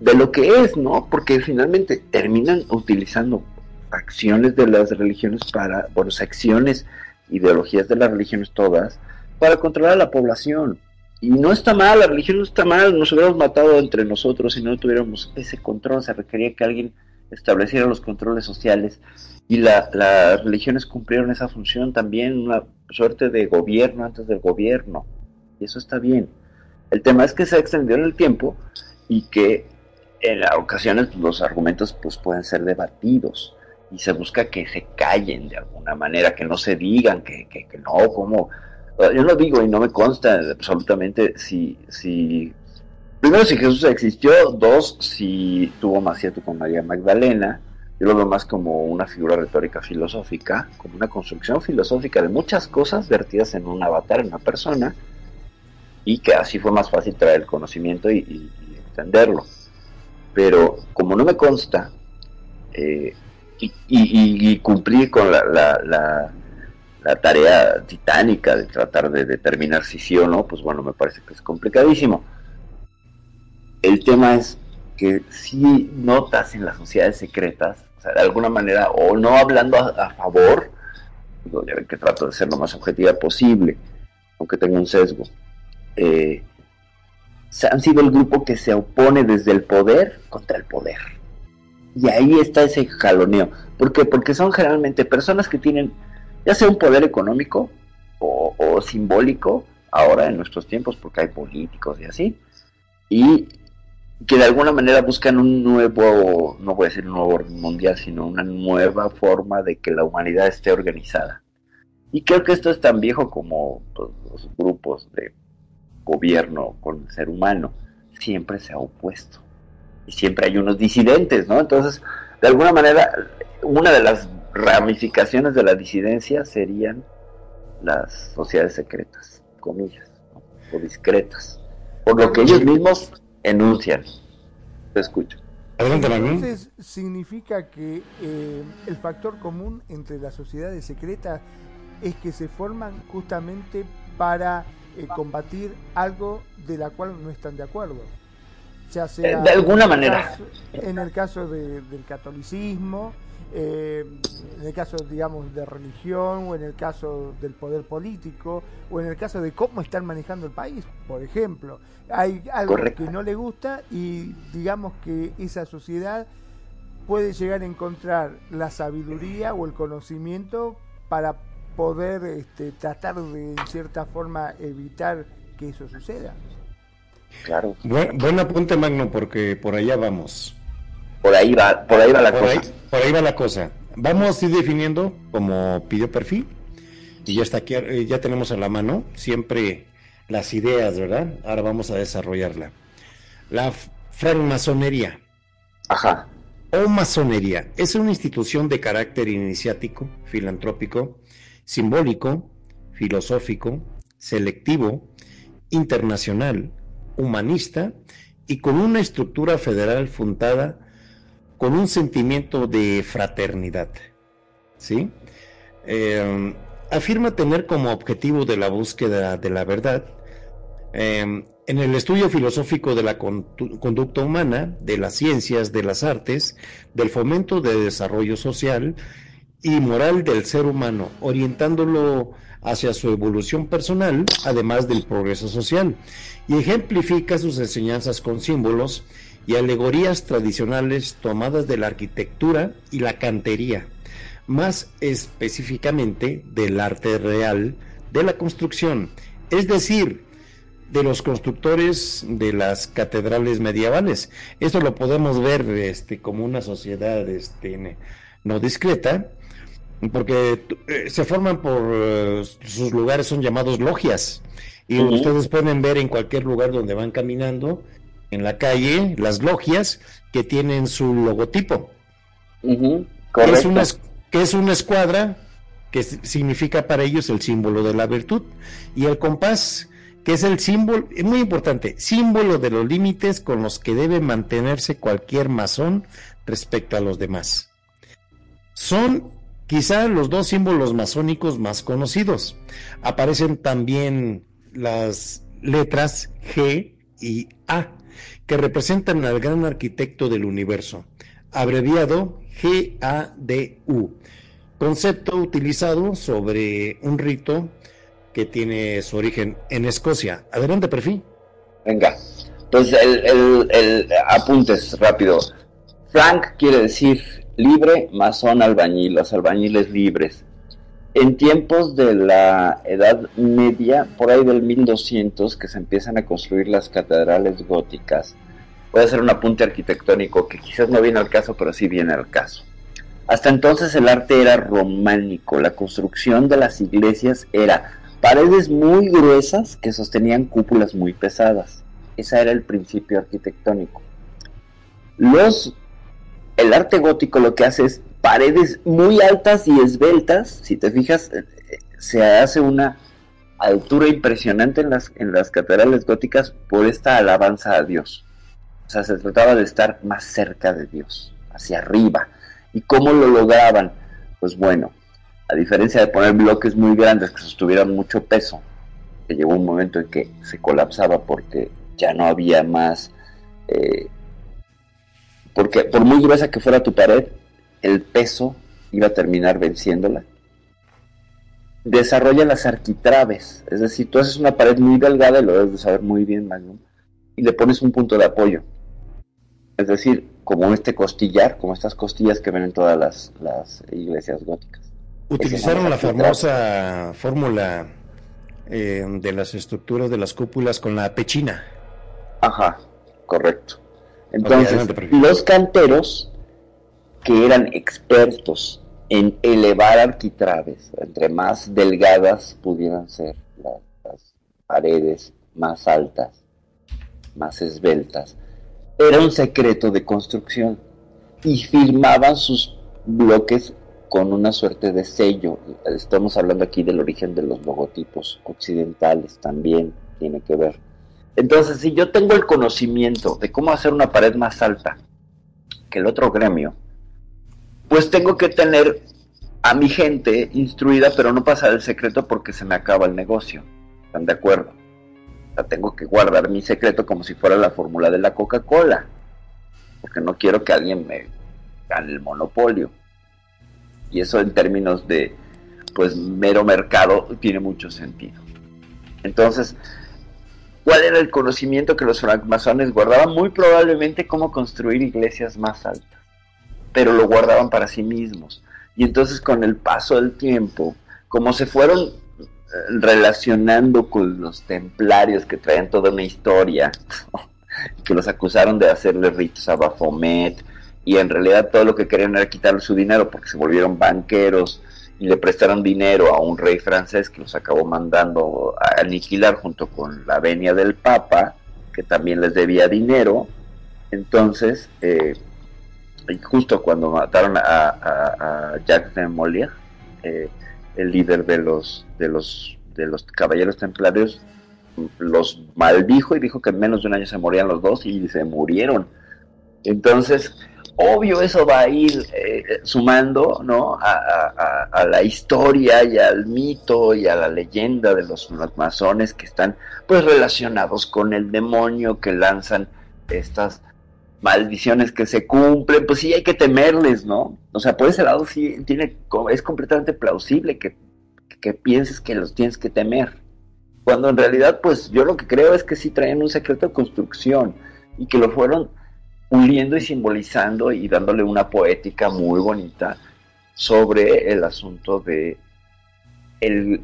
B: de lo que es, ¿no? Porque finalmente terminan utilizando acciones de las religiones para, bueno, acciones, ideologías de las religiones todas, para controlar a la población. Y no está mal, la religión no está mal, nos hubiéramos matado entre nosotros si no tuviéramos ese control, se requería que alguien estableciera los controles sociales y la, las religiones cumplieron esa función también, una suerte de gobierno antes del gobierno, y eso está bien. El tema es que se extendió en el tiempo y que en ocasiones pues, los argumentos pues, pueden ser debatidos y se busca que se callen de alguna manera, que no se digan, que, que, no, como yo lo digo y no me consta absolutamente si, si primero si Jesús existió, dos si tuvo maciato con María Magdalena, yo lo veo más como una figura retórica filosófica, como una construcción filosófica de muchas cosas vertidas en un avatar, en una persona, y que así fue más fácil traer el conocimiento y, entenderlo. Pero como no me consta, eh, y, y, cumplir con la tarea titánica de tratar de determinar si sí o no, pues bueno, me parece que es complicadísimo. El tema es que si notas en las sociedades secretas, o sea, de alguna manera, o no hablando a, favor, digo, ya ven que trato de ser lo más objetiva posible, aunque tenga un sesgo, eh, han sido el grupo que se opone desde el poder contra el poder. Y ahí está ese jaloneo. ¿Por qué? Porque son generalmente personas que tienen ya sea un poder económico o, simbólico, ahora en nuestros tiempos, porque hay políticos y así, y que de alguna manera buscan un nuevo, no voy a decir un nuevo orden mundial, sino una nueva forma de que la humanidad esté organizada. Y creo que esto es tan viejo como pues, los grupos de gobierno con el ser humano, siempre se ha opuesto. Y siempre hay unos disidentes, ¿no? Entonces, de alguna manera, una de las ramificaciones de la disidencia serían las sociedades secretas, comillas, o discretas, por lo que ellos mismos enuncian. Te escucho.
C: Entonces significa que eh, el factor común entre las sociedades secretas es que se forman justamente para eh, combatir algo de la cual no están de acuerdo. Ya sea
B: de alguna manera.
C: en el caso del catolicismo, eh, en el caso, digamos, de religión o en el caso del poder político o en el caso de cómo están manejando el país, por ejemplo. Hay algo que no le gusta y digamos que esa sociedad puede llegar a encontrar la sabiduría o el conocimiento para poder este, tratar de, en cierta forma, evitar que eso suceda.
B: Claro.
A: buen apunte, Magno, porque por allá vamos.
B: Por ahí va, por ahí va la cosa.
A: por ahí va la cosa. Vamos a ir definiendo como pidió perfil. Y ya está aquí, eh, ya tenemos a la mano siempre las ideas, ¿verdad? Ahora vamos a desarrollarla. La francmasonería.
B: Ajá.
A: O masonería es una institución de carácter iniciático, filantrópico, simbólico, filosófico, selectivo, internacional, humanista y con una estructura federal fundada con un sentimiento de fraternidad. ¿Sí? Eh, afirma tener como objetivo de la búsqueda de la verdad eh, en el estudio filosófico de la conducta humana, de las ciencias, de las artes, del fomento de desarrollo social y moral del ser humano, orientándolo hacia su evolución personal, además del progreso social, y ejemplifica sus enseñanzas con símbolos y alegorías tradicionales tomadas de la arquitectura y la cantería, más específicamente del arte real de la construcción, es decir, de los constructores de las catedrales medievales. Esto lo podemos ver este, como una sociedad este, no discreta, porque eh, se forman por eh, sus lugares, son llamados logias. Y ustedes pueden ver en cualquier lugar donde van caminando, en la calle, las logias que tienen su logotipo. es una, que es una escuadra que significa para ellos el símbolo de la virtud. Y el compás, que es el símbolo, es muy importante, símbolo de los límites con los que debe mantenerse cualquier masón respecto a los demás. Son quizá los dos símbolos masónicos más conocidos. Aparecen también las letras G y A, que representan al gran arquitecto del universo, abreviado GADU concepto utilizado sobre un rito que tiene su origen en Escocia. Adelante, perfil.
B: Venga, entonces el, el, apuntes rápido. Frank quiere decir libre, masón albañil, los albañiles libres. En tiempos de la Edad Media, por ahí del 1200, que se empiezan a construir las catedrales góticas, voy a hacer un apunte arquitectónico que quizás no viene al caso, pero sí viene al caso. Hasta entonces el arte era románico, la construcción de las iglesias era paredes muy gruesas que sostenían cúpulas muy pesadas. Ese era el principio arquitectónico. Los, el arte gótico lo que hace es paredes muy altas y esbeltas. Si te fijas, eh, se hace una altura impresionante en las, en las catedrales góticas por esta alabanza a Dios. O sea, se trataba de estar más cerca de Dios, hacia arriba ¿Y cómo lo lograban? Pues bueno, a diferencia de poner bloques muy grandes que sostuvieran mucho peso, que llegó un momento en que se colapsaba porque ya no había más, eh, porque por muy gruesa que fuera tu pared, el peso iba a terminar venciéndola. Desarrolla las arquitraves, es decir, tú haces una pared muy delgada y lo debes de saber muy bien, Magnum, y le pones un punto de apoyo. Es decir, como este costillar, como estas costillas que ven en todas las, iglesias góticas.
A: Utilizaron la famosa fórmula eh, de las estructuras de las cúpulas con la pechina.
B: Ajá, correcto. Entonces, los canteros, que eran expertos en elevar arquitraves, entre más delgadas pudieran ser las paredes, más altas, más esbeltas, era un secreto de construcción y firmaban sus bloques con una suerte de sello. Estamos hablando aquí del origen de los logotipos occidentales, también tiene que ver. Entonces, si yo tengo el conocimiento de cómo hacer una pared más alta que el otro gremio, pues tengo que tener a mi gente instruida, pero no pasar el secreto porque se me acaba el negocio. ¿Están de acuerdo? tengo que guardar mi secreto como si fuera la fórmula de la Coca-Cola, porque no quiero que alguien me gane el monopolio. Y eso en términos de, pues, mero mercado tiene mucho sentido. Entonces, ¿cuál era el conocimiento que los francmasones guardaban? Muy probablemente cómo construir iglesias más altas, pero lo guardaban para sí mismos. Y entonces con el paso del tiempo, como se fueron relacionando con los templarios que traían toda una historia, <laughs> que los acusaron de hacerle ritos a Baphomet, y en realidad todo lo que querían era quitarle su dinero porque se volvieron banqueros y le prestaron dinero a un rey francés que los acabó mandando a aniquilar junto con la venia del Papa, que también les debía dinero. Entonces, eh, justo cuando mataron a, Jacques de Molière, eh, el líder de los, de los, de los caballeros templarios los maldijo y dijo que en menos de un año se morían los dos y se murieron. Entonces, obvio eso va a ir eh, sumando ¿no? A, la historia y al mito y a la leyenda de los masones que están pues relacionados con el demonio que lanzan estas maldiciones que se cumplen, pues sí hay que temerles, ¿no? O sea, por ese lado sí tiene, es completamente plausible que, que pienses que los tienes que temer. Cuando en realidad, pues yo lo que creo es que sí traen un secreto de construcción y que lo fueron puliendo y simbolizando y dándole una poética muy bonita sobre el asunto de el,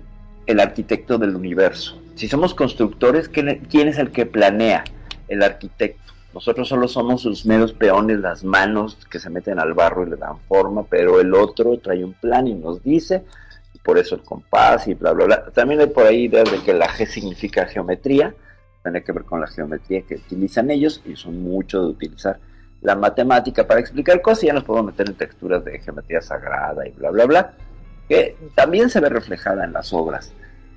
B: el arquitecto del universo, Si somos constructores, ¿quién es el que planea? El arquitecto. Nosotros solo somos sus meros peones, las manos que se meten al barro y le dan forma, pero el otro trae un plan y nos dice, por eso el compás y bla, bla, bla. También hay por ahí ideas de que la G significa geometría, tiene que ver con la geometría que utilizan ellos y son mucho de utilizar la matemática para explicar cosas y ya nos podemos meter en texturas de geometría sagrada y bla, bla, bla, que también se ve reflejada en las obras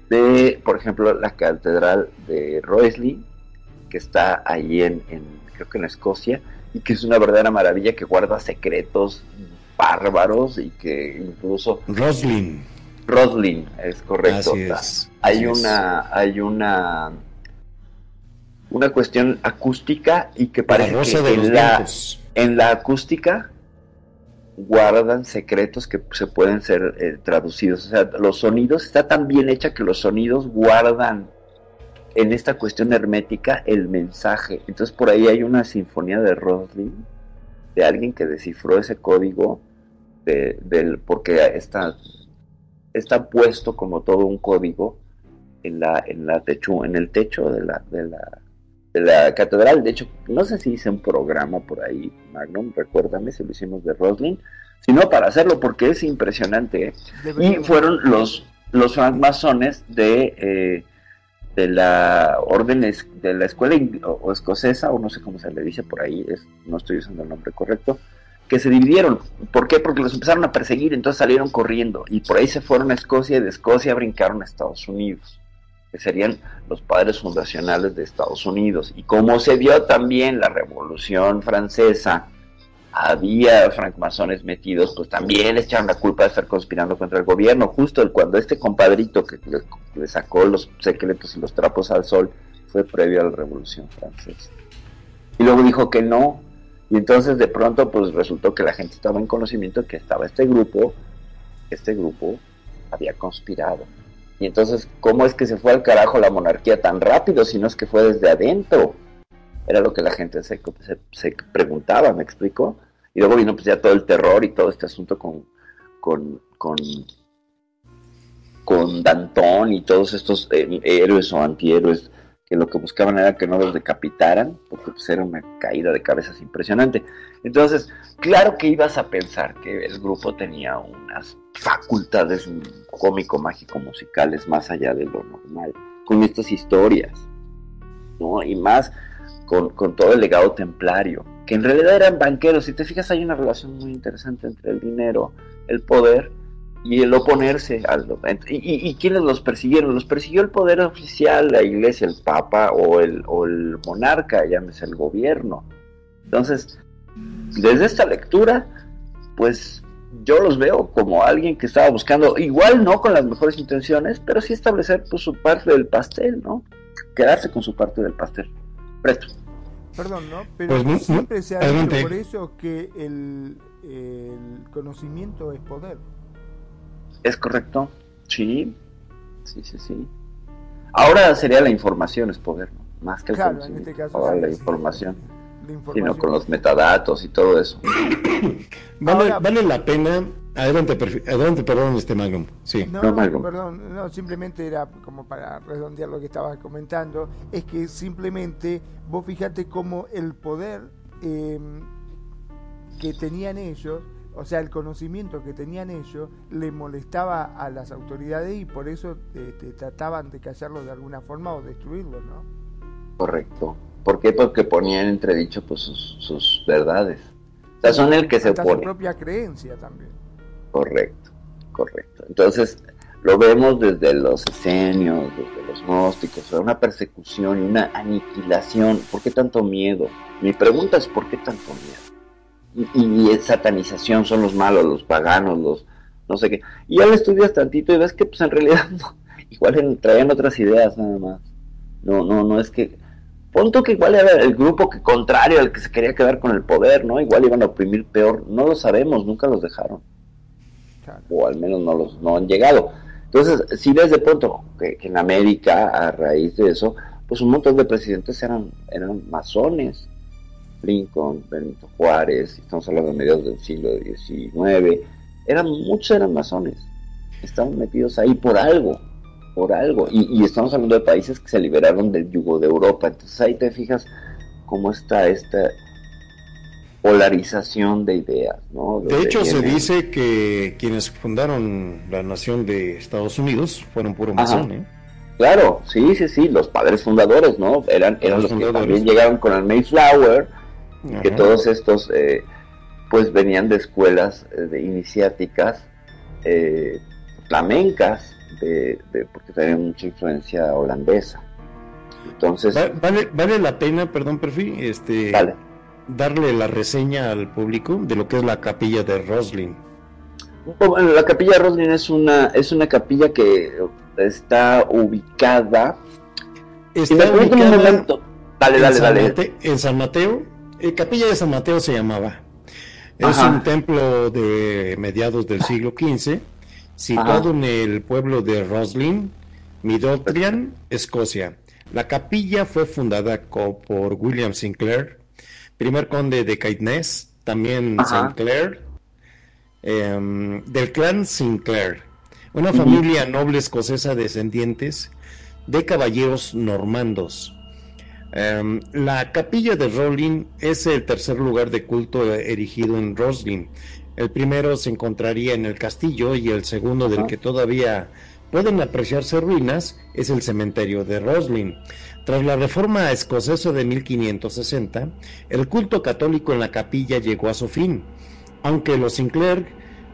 B: de, por ejemplo, la catedral de Roesley, que está ahí en, creo que en Escocia, y que es una verdadera maravilla que guarda secretos bárbaros y que incluso...
A: Roslin.
B: Roslin, es correcto. hay una, hay una una cuestión acústica y que parece que en la, en la, acústica guardan secretos que se pueden ser eh, traducidos. O sea, los sonidos, está tan bien hecha que los sonidos guardan en esta cuestión hermética el mensaje. Entonces por ahí hay una sinfonía de Roslin, de alguien que descifró ese código, de, del, porque está, está puesto como todo un código en, la, en, la techo, en el techo de la, de la la catedral. De hecho, no sé si hice un programa por ahí, Magnum, recuérdame si lo hicimos de Roslin, sino para hacerlo porque es impresionante. ¿eh? Y fueron los, los francmasones de, eh, de la orden de la escuela o, escocesa, o no sé cómo se le dice por ahí, es, no estoy usando el nombre correcto, que se dividieron. ¿Por qué? Porque los empezaron a perseguir, entonces salieron corriendo y por ahí se fueron a Escocia y de Escocia brincaron a Estados Unidos que serían los padres fundacionales de Estados Unidos. Y como se dio también la Revolución Francesa, había francmasones metidos, pues también les echaron la culpa de estar conspirando contra el gobierno. Justo cuando este compadrito que le, sacó los secretos y los trapos al sol fue previo a la Revolución Francesa. Y luego dijo que no. Y entonces de pronto pues resultó que la gente estaba en conocimiento que estaba este grupo, este grupo había conspirado y entonces, ¿cómo es que se fue al carajo la monarquía tan rápido si no es que fue desde adentro? Era lo que la gente se, se, preguntaba, ¿me explico? Y luego vino pues ya todo el terror y todo este asunto con, con, con, con Dantón y todos estos eh, héroes o antihéroes que lo que buscaban era que no los decapitaran, porque pues era una caída de cabezas impresionante. Entonces, claro que ibas a pensar que el grupo tenía unas facultades cómico, mágico, musicales más allá de lo normal, con estas historias, ¿no? Y más con, todo el legado templario, que en realidad eran banqueros. Si te fijas, hay una relación muy interesante entre el dinero, el poder y el oponerse al y, y, quiénes los persiguieron los persiguió el poder oficial la iglesia el papa o el, o el monarca llámese el gobierno. Entonces desde esta lectura pues yo los veo como alguien que estaba buscando igual no con las mejores intenciones pero sí establecer pues su parte del pastel no quedarse con su parte del pastel. Presto.
C: Perdón no pero pues, siempre se ha dicho por eso que el, el conocimiento es poder
B: ¿Es correcto? Sí, sí, sí, sí. Ahora sería la información es poder, ¿no? Más que el conocimiento. Este Ahora la información. Sino con los metadatos y todo eso. <coughs>
A: vale, la pena. Adelante, adelante, perdón, este Magnum. Sí.
C: No, no, perdón, no, simplemente era como para redondear lo que estabas comentando. Es que simplemente vos fijate cómo el poder eh, que tenían ellos o sea, el conocimiento que tenían ellos le molestaba a las autoridades y por eso este, trataban de callarlo de alguna forma o destruirlo, ¿no?
B: Correcto. ¿Por qué? Porque ponían entredicho pues, sus, verdades. O sea, son el que se opone. su
C: propia creencia también.
B: Correcto, correcto. Entonces, lo vemos desde los esenios, desde los gnósticos, una persecución y una aniquilación. ¿Por qué tanto miedo? Mi pregunta es, ¿por qué tanto miedo? Y, es satanización, son los malos, los paganos, los no sé qué. Y ya lo estudias tantito y ves que pues en realidad <laughs> no, igual traían otras ideas nada más. No, no, no es que punto que igual era el grupo que contrario al que se quería quedar con el poder, ¿no? Igual iban a oprimir peor, no lo sabemos, nunca los dejaron. O al menos no los no han llegado. Entonces, si ves de pronto que, que, en América, a raíz de eso, pues un montón de presidentes eran, eran masones. Lincoln, Benito Juárez, estamos hablando de mediados del siglo XIX, eran muchos eran masones, estaban metidos ahí por algo, por algo. Y, estamos hablando de países que se liberaron del yugo de Europa. Entonces ahí te fijas cómo está esta polarización de ideas. ¿no?
A: De, hecho, se dice que quienes fundaron la nación de Estados Unidos fueron puro masón. ¿eh?
B: Claro, sí, sí, sí, los padres fundadores, ¿no? Eran, eran los, que también llegaron con el Mayflower, que todos estos, eh, pues venían de escuelas eh, de iniciáticas eh, flamencas, de, porque tenían mucha influencia holandesa. Entonces,
A: vale, vale la pena, perdón, Perfi, este, darle la reseña al público de lo que es la capilla de Roslin.
B: Bueno, la capilla de Roslin es una, es una capilla que está ubicada.
A: Está ubicada Dale, dale, dale. en San Mateo, eh, Capilla de San Mateo se llamaba. Es un templo de mediados del siglo XV, situado en el pueblo de Roslin, Midlothian, Escocia. La capilla fue fundada por William Sinclair, primer conde de Caithness, también Sinclair, em, del clan Sinclair, una familia noble escocesa descendientes de caballeros normandos. Em, la capilla de Roslin es el tercer lugar de culto erigido en Roslin. El primero se encontraría en el castillo y el segundo del que todavía pueden apreciarse ruinas es el cementerio de Roslin. Tras la reforma escocesa de 1560, el culto católico en la capilla llegó a su fin, aunque los Sinclair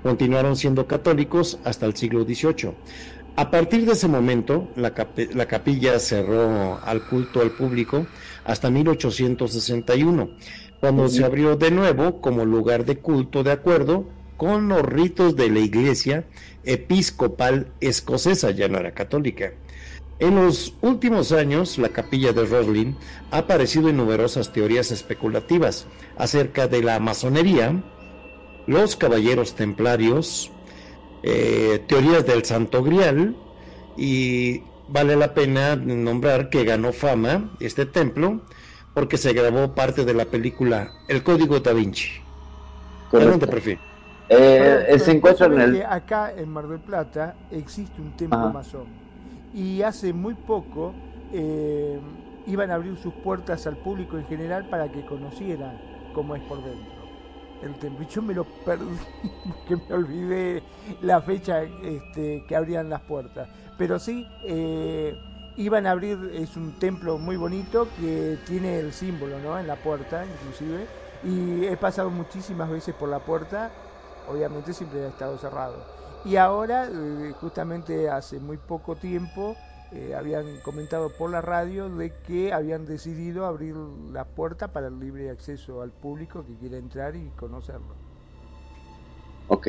A: continuaron siendo católicos hasta el siglo XVIII. A partir de ese momento, la, capilla cerró al culto al público hasta 1861, cuando se abrió de nuevo como lugar de culto de acuerdo con los ritos de la iglesia episcopal escocesa, ya no era católica. En los últimos años, la capilla de Roslin ha aparecido en numerosas teorías especulativas acerca de la masonería, los caballeros templarios, eh, teorías del Santo Grial y vale la pena nombrar que ganó fama este templo porque se grabó parte de la película El Código da Vinci.
B: ¿Dónde prefiero? Eh, se encuentra en el...
C: Acá en Mar del Plata existe un templo masón y hace muy poco eh, iban a abrir sus puertas al público en general para que conociera cómo es por dentro Y yo me lo perdí <laughs> porque me olvidé la fecha este, que abrían las puertas. Pero sí, eh, iban a abrir, es un templo muy bonito que tiene el símbolo ¿no? en la puerta, inclusive. Y he pasado muchísimas veces por la puerta, obviamente siempre ha estado cerrado. Y ahora, eh, justamente hace muy poco tiempo, eh, habían comentado por la radio de que habían decidido abrir la puerta para el libre acceso al público que quiera entrar y conocerlo.
B: Ok,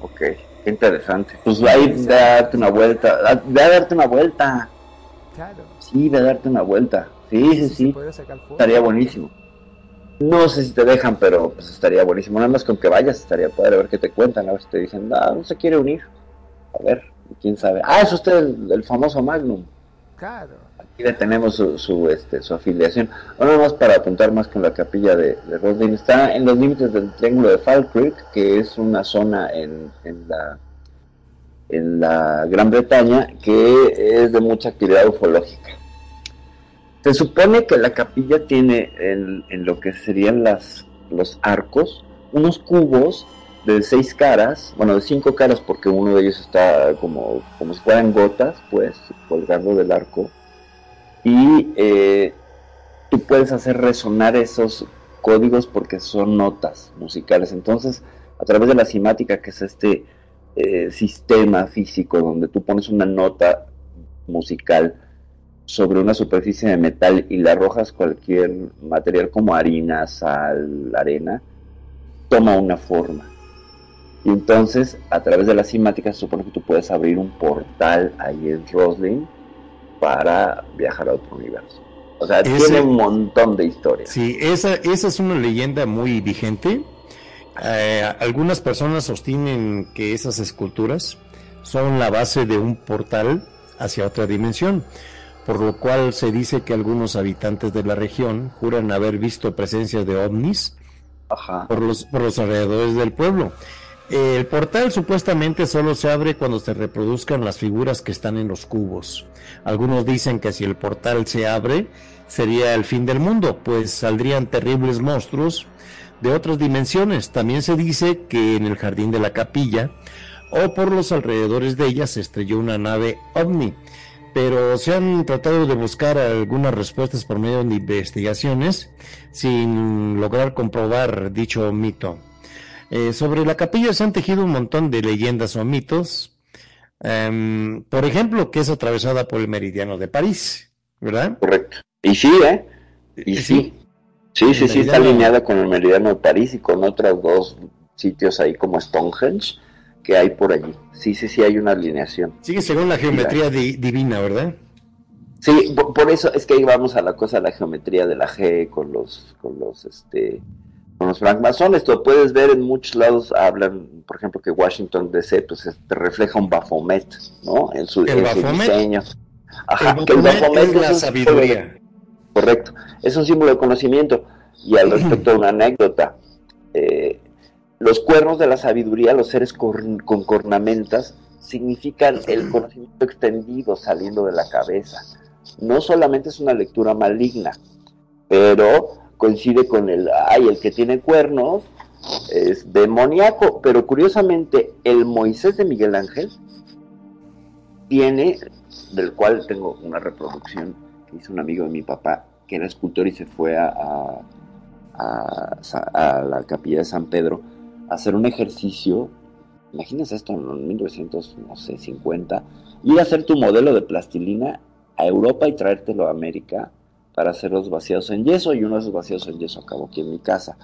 B: ok, interesante. Pues ahí ve a darte una vuelta, ve a darte una vuelta. Claro. Sí, ve a darte una vuelta. Sí, sí, sí. Estaría buenísimo. No sé si te dejan, pero pues estaría buenísimo. Nada más con que vayas estaría padre a ver qué te cuentan, a ver si te dicen, ah, no se quiere unir. A ver quién sabe. Ah, es usted el, famoso Magnum.
C: Claro.
B: Aquí le tenemos su, este, su afiliación. Ahora más para apuntar más con la capilla de, de Está en los límites del Triángulo de Falkirk, que es una zona en, en, la, en la Gran Bretaña que es de mucha actividad ufológica. Se supone que la capilla tiene en, en lo que serían las, los arcos unos cubos de seis caras, bueno, de cinco caras porque uno de ellos está como, como si fueran gotas, pues, colgando del arco. Y eh, tú puedes hacer resonar esos códigos porque son notas musicales. Entonces, a través de la simática, que es este eh, sistema físico donde tú pones una nota musical sobre una superficie de metal y la arrojas cualquier material como harina, sal, arena, toma una forma. Y entonces, a través de la simática, se supone que tú puedes abrir un portal ahí en Roslin para viajar a otro universo. O sea, tiene un montón de historias.
A: Sí, esa, esa es una leyenda muy vigente. Eh, algunas personas sostienen que esas esculturas son la base de un portal hacia otra dimensión, por lo cual se dice que algunos habitantes de la región juran haber visto presencias de ovnis Por, los, por los alrededores del pueblo. El portal supuestamente solo se abre cuando se reproduzcan las figuras que están en los cubos. Algunos dicen que si el portal se abre sería el fin del mundo, pues saldrían terribles monstruos de otras dimensiones. También se dice que en el jardín de la capilla o por los alrededores de ella se estrelló una nave ovni. Pero se han tratado de buscar algunas respuestas por medio de investigaciones sin lograr comprobar dicho mito. Eh, sobre la capilla se han tejido un montón de leyendas o mitos. Em, por ejemplo, que es atravesada por el meridiano de París, ¿verdad?
B: Correcto. Y sí, ¿eh? Y sí. Sí, sí, sí, está alineada con el meridiano de París y con otros dos sitios ahí como Stonehenge que hay por allí. Sí, sí, sí, hay una alineación.
A: Sigue según la geometría divina, ¿verdad?
B: Sí, por, eso es que ahí vamos a la cosa, la geometría de la G con los, con los, este, con los francmasones. Tú puedes ver en muchos lados, hablan, por ejemplo, que Washington DC, pues te refleja un Baphomet, ¿no? En su, diseño.
A: Ajá, que el Baphomet es la sabiduría.
B: correcto, es un símbolo de conocimiento. Y al respecto, <clears throat> una anécdota. Eh, los cuernos de la sabiduría, los seres con, cornamentas, significan el <clears throat> conocimiento extendido saliendo de la cabeza. No solamente es una lectura maligna, pero coincide con el, ay, el que tiene cuernos es demoníaco, pero curiosamente el Moisés de Miguel Ángel tiene, del cual tengo una reproducción que hizo un amigo de mi papá, que era escultor y se fue a, a, a la capilla de San Pedro, hacer un ejercicio, imagínense esto en 1950, ir a hacer tu modelo de plastilina a Europa y traértelo a América para hacer los vaciados en yeso y uno de esos vaciados en yeso acabó aquí en mi casa.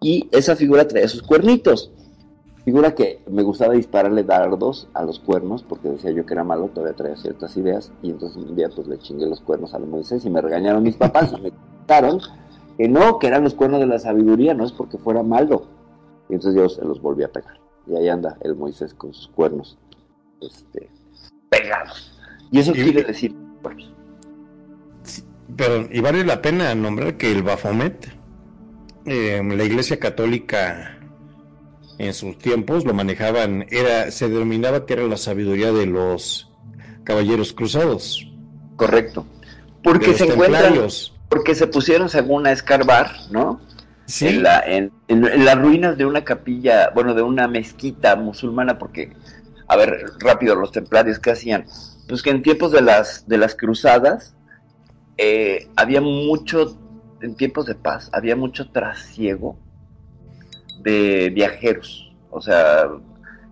B: Y esa figura traía sus cuernitos. Figura que me gustaba dispararle dardos a los cuernos porque decía yo que era malo, todavía traía ciertas ideas y entonces un día pues le chingué los cuernos a los Moisés y me regañaron mis papás y me contaron que no, que eran los cuernos de la sabiduría, no es porque fuera malo, y entonces yo se los volví a pegar. Y ahí anda el Moisés con sus cuernos este, pegados. Y eso quiere decir.
A: Pero, y vale la pena nombrar que el Bafomet, eh, la Iglesia Católica en sus tiempos lo manejaban, era, se denominaba que era la sabiduría de los caballeros cruzados.
B: Correcto. Porque se encuentran, porque se pusieron según a escarbar, ¿no? en, la, en, las ruinas de una capilla, bueno, de una mezquita musulmana, porque, a ver, rápido, los templarios, ¿qué hacían? Pues que en tiempos de las, de las cruzadas eh, había mucho, en tiempos de paz, había mucho trasiego de viajeros. O sea,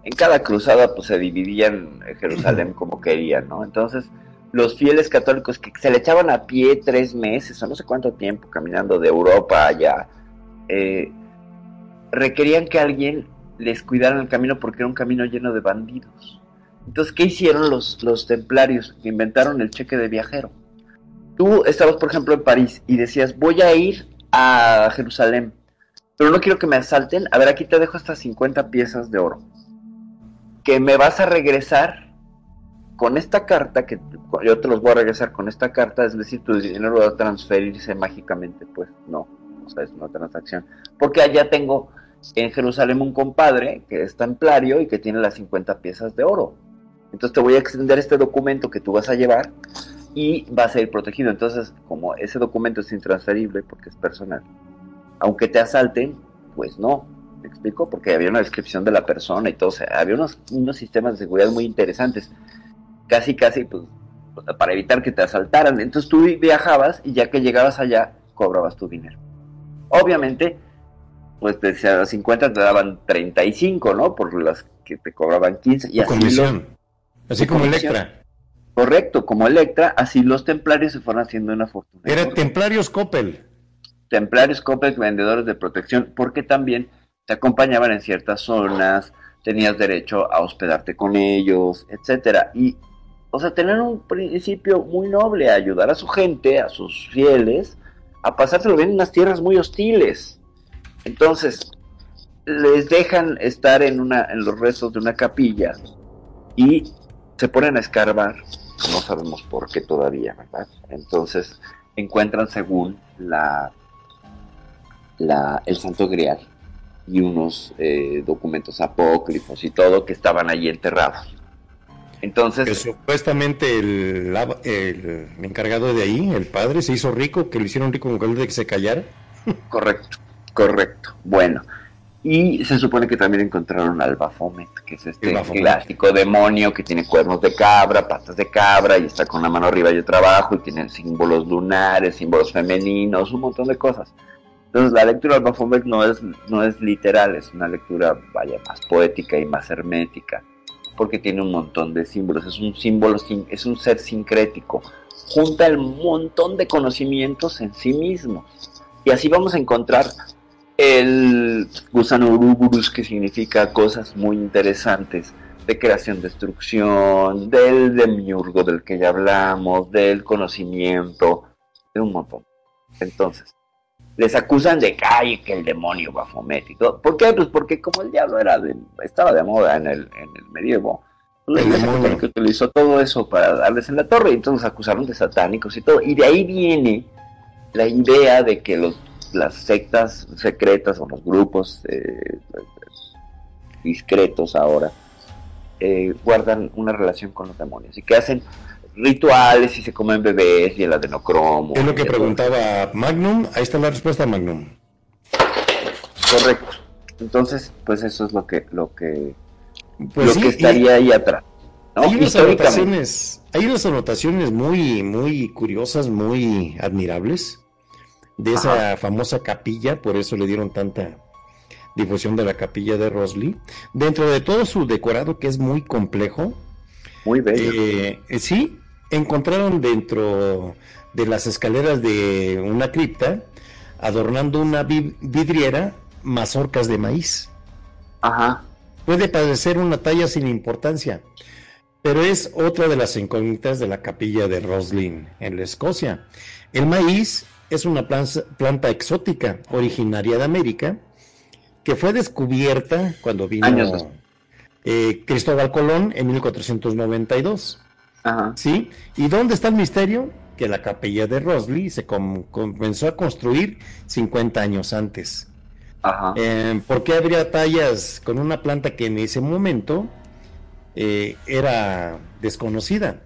B: en cada cruzada pues se dividían Jerusalén <laughs> como querían, ¿no? Entonces, los fieles católicos que se le echaban a pie tres meses o no sé cuánto tiempo caminando de Europa allá eh, requerían que alguien les cuidara el camino porque era un camino lleno de bandidos. Entonces, ¿qué hicieron los, los templarios? Que inventaron el cheque de viajero. Tú estabas, por ejemplo, en París y decías, voy a ir a Jerusalén, pero no quiero que me asalten. A ver, aquí te dejo estas 50 piezas de oro. Que me vas a regresar con esta carta, que yo te los voy a regresar con esta carta, es decir, tu dinero va a transferirse mágicamente, pues no es una transacción. Porque allá tengo en Jerusalén un compadre que es templario y que tiene las 50 piezas de oro. Entonces te voy a extender este documento que tú vas a llevar y va a ser protegido. Entonces, como ese documento es intransferible porque es personal, aunque te asalten, pues no. ¿Me explico? Porque había una descripción de la persona y todo. había unos, unos sistemas de seguridad muy interesantes. Casi, casi, pues, para evitar que te asaltaran. Entonces tú viajabas y ya que llegabas allá, cobrabas tu dinero. Obviamente, pues te decía 50 te daban 35, ¿no? Por las que te cobraban 15. Y así
A: comisión. así como Electra.
B: Correcto, como Electra, así los templarios se fueron haciendo una fortuna.
A: Era templarios Coppel.
B: Templarios Coppel, vendedores de protección, porque también te acompañaban en ciertas zonas, tenías derecho a hospedarte con ellos, etcétera. Y, o sea, tener un principio muy noble, ayudar a su gente, a sus fieles, a pasárselo bien en unas tierras muy hostiles. Entonces, les dejan estar en, una, en los restos de una capilla y se ponen a escarbar, no sabemos por qué todavía, ¿verdad? Entonces encuentran según la, la el Santo Grial y unos eh, documentos apócrifos y todo que estaban allí enterrados. Entonces,
A: que supuestamente el, el, encargado de ahí, el padre, se hizo rico, que lo hicieron rico con de que se callara.
B: Correcto, correcto. Bueno, y se supone que también encontraron al Baphomet, que es este clásico demonio que tiene cuernos de cabra, patas de cabra y está con la mano arriba y otra abajo y tiene símbolos lunares, símbolos femeninos, un montón de cosas. Entonces la lectura del Baphomet no es, no es literal, es una lectura, vaya, más poética y más hermética, porque tiene un montón de símbolos, es un símbolo, es un ser sincrético, junta un montón de conocimientos en sí mismo. Y así vamos a encontrar el gusano Uruburus, que significa cosas muy interesantes de creación, destrucción, del demiurgo del que ya hablamos, del conocimiento, de un montón. Entonces, les acusan de que, que el demonio Baphomet y todo. ¿Por qué? Pues porque como el diablo era estaba de moda en el, en el medievo, pues el que utilizó todo eso para darles en la torre y entonces acusaron de satánicos y todo. Y de ahí viene la idea de que los, las sectas secretas o los grupos eh, discretos ahora eh, guardan una relación con los demonios y que hacen rituales y se comen bebés y el adenocromo.
A: Es lo que preguntaba Magnum, ahí está la respuesta Magnum.
B: Correcto. Entonces, pues eso es lo que lo que pues lo que estaría ahí atrás.
A: Hay unas anotaciones, hay unas anotaciones muy muy curiosas, muy admirables de esa famosa capilla, por eso le dieron tanta difusión de la capilla de Rosley. Dentro de todo su decorado que es muy complejo,
B: muy bello.
A: Eh, sí, encontraron dentro de las escaleras de una cripta, adornando una vidriera, mazorcas de maíz.
B: Ajá.
A: Puede parecer una talla sin importancia, pero es otra de las incógnitas de la capilla de Roslin en la Escocia. El maíz es una planta, exótica originaria de América que fue descubierta cuando vino eh, Cristóbal Colón en 1492. ¿Sí? ¿Y dónde está el misterio? Que la capilla de Rosley se comenzó a construir 50 años antes. Ajá. Eh, ¿Por qué habría tallas con una planta que en ese momento eh, era desconocida?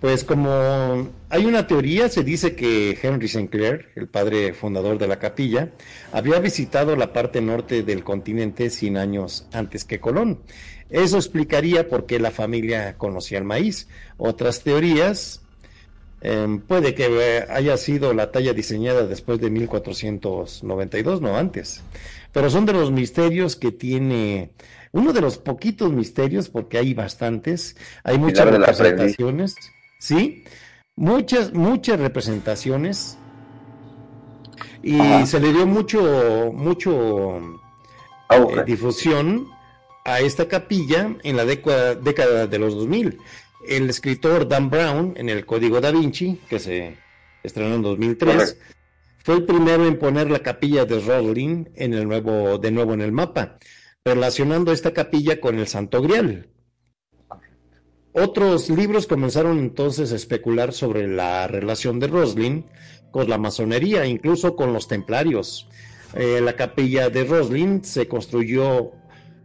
A: Pues como hay una teoría, se dice que Henry Sinclair, el padre fundador de la capilla, había visitado la parte norte del continente 100 años antes que Colón. Eso explicaría por qué la familia conocía el maíz. Otras teorías, em, puede que haya sido la talla diseñada después de 1492, no antes. Pero son de los misterios que tiene uno de los poquitos misterios, porque hay bastantes, hay muchas representaciones, ¿sí? Muchas, muchas representaciones. Y se le dio mucho, mucho eh, difusión a esta capilla en la década, década de los 2000. El escritor Dan Brown, en el Código da Vinci, que se estrenó en 2003, fue el primero en poner la capilla de Roslin en el nuevo, de nuevo en el mapa relacionando esta capilla con el Santo Grial. Otros libros comenzaron entonces a especular sobre la relación de Roslin con la masonería, incluso con los templarios. Eh, la capilla de Roslin se construyó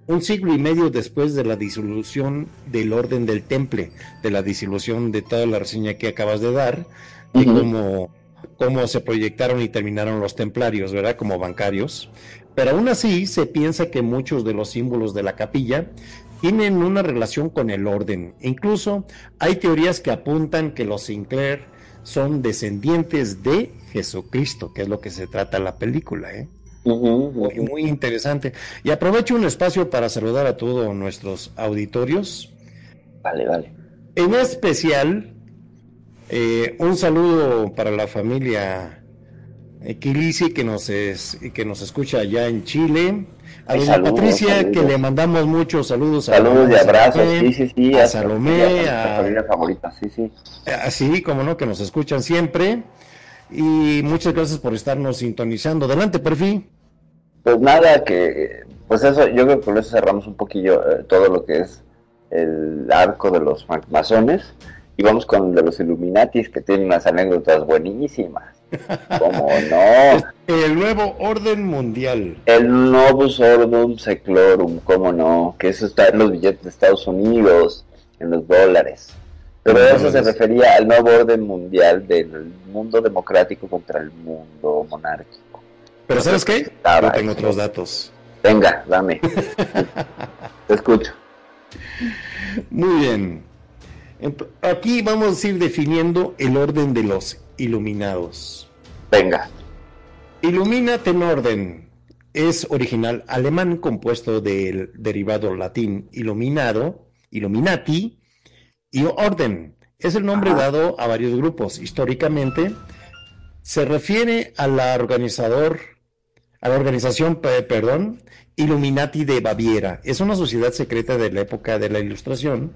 A: un siglo y medio después de la disolución del orden del temple, de la disolución de toda la reseña que acabas de dar, y cómo, cómo se proyectaron y terminaron los templarios, ¿verdad? Como bancarios. Pero aún así se piensa que muchos de los símbolos de la capilla tienen una relación con el orden. Incluso hay teorías que apuntan que los Sinclair son descendientes de Jesucristo, que es lo que se trata la película. ¿eh? Muy, interesante. Y aprovecho un espacio para saludar a todos nuestros auditorios.
B: Vale, vale.
A: En especial, eh, un saludo para la familia Kilisi que nos es, que nos escucha allá en Chile. A doña Patricia, que le mandamos muchos saludos.
B: Saludos y abrazos, sí, sí, sí.
A: A, Salomé, a,
B: familia favorita, sí, sí.
A: Así como no, que nos escuchan siempre. Y muchas gracias por estarnos sintonizando. Adelante, perfil.
B: Pues nada, que, pues eso, yo creo que con eso cerramos un poquillo eh, todo lo que es el arco de los masones. Y vamos con los Illuminatis, que tienen unas anécdotas buenísimas. <laughs> ¿Cómo no?
A: El nuevo orden mundial.
B: El Novus Ordum Seclorum, ¿cómo no? Que eso está en los billetes de Estados Unidos, en los dólares. Pero eso se refería al nuevo orden mundial del mundo democrático contra el mundo monárquico.
A: Pero ¿sabes qué? Yo tengo otros datos.
B: Venga, dame. <laughs> Te escucho.
A: Muy bien. Aquí vamos a ir definiendo el orden de los iluminados.
B: Venga.
A: Illuminat en orden es original alemán compuesto del derivado latín iluminado, illuminati, y orden. Es el nombre dado a varios grupos. Históricamente se refiere a la organizador, a la organización, perdón, Illuminati de Baviera. Es una sociedad secreta de la época de la Ilustración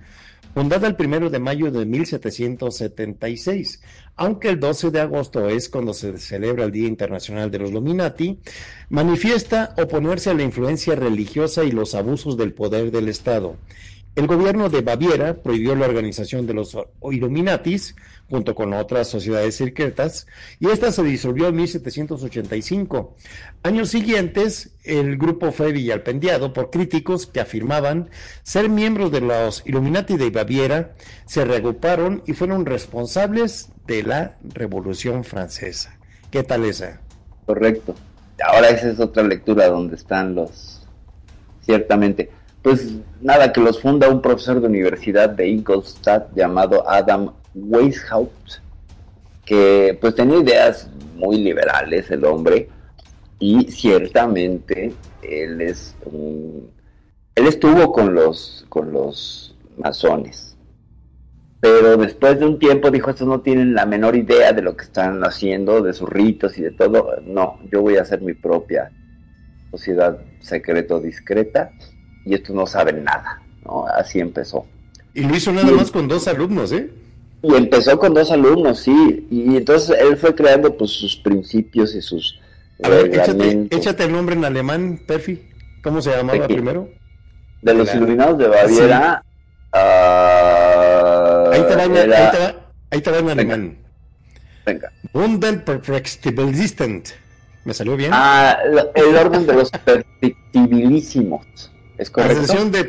A: fundada el primero de mayo de 1776, aunque el 12 de agosto es cuando se celebra el Día Internacional de los Illuminati, manifiesta oponerse a la influencia religiosa y los abusos del poder del Estado. El gobierno de Baviera prohibió la organización de los Illuminatis junto con otras sociedades secretas y esta se disolvió en 1785. Años siguientes, el grupo fue villalpendiado por críticos que afirmaban ser miembros de los Illuminati de Baviera, se reagruparon y fueron responsables de la Revolución Francesa. ¿Qué tal esa?
B: Correcto. Ahora esa es otra lectura donde están los... Ciertamente pues nada, que los funda un profesor de universidad de Ingolstadt llamado Adam Weishaupt, que pues tenía ideas muy liberales el hombre y ciertamente él es él estuvo con los con los masones pero después de un tiempo dijo estos no tienen la menor idea de lo que están haciendo de sus ritos y de todo no yo voy a hacer mi propia sociedad secreto discreta y estos no saben nada, ¿no? Así empezó.
A: Y lo hizo nada más con dos alumnos, ¿eh?
B: Y empezó con dos alumnos, sí, y entonces él fue creando pues sus principios y sus...
A: A ver, échate, el nombre en alemán, Perfi. ¿Cómo se llamaba primero?
B: De los iluminados de Baviera.
A: Ah, ahí, te va, ahí, te va, en alemán. Venga. Perfectibilisten. ¿Me salió bien?
B: Ah, el orden de los <laughs> perfectibilísimos. ¿Es correcto?
A: Asociación de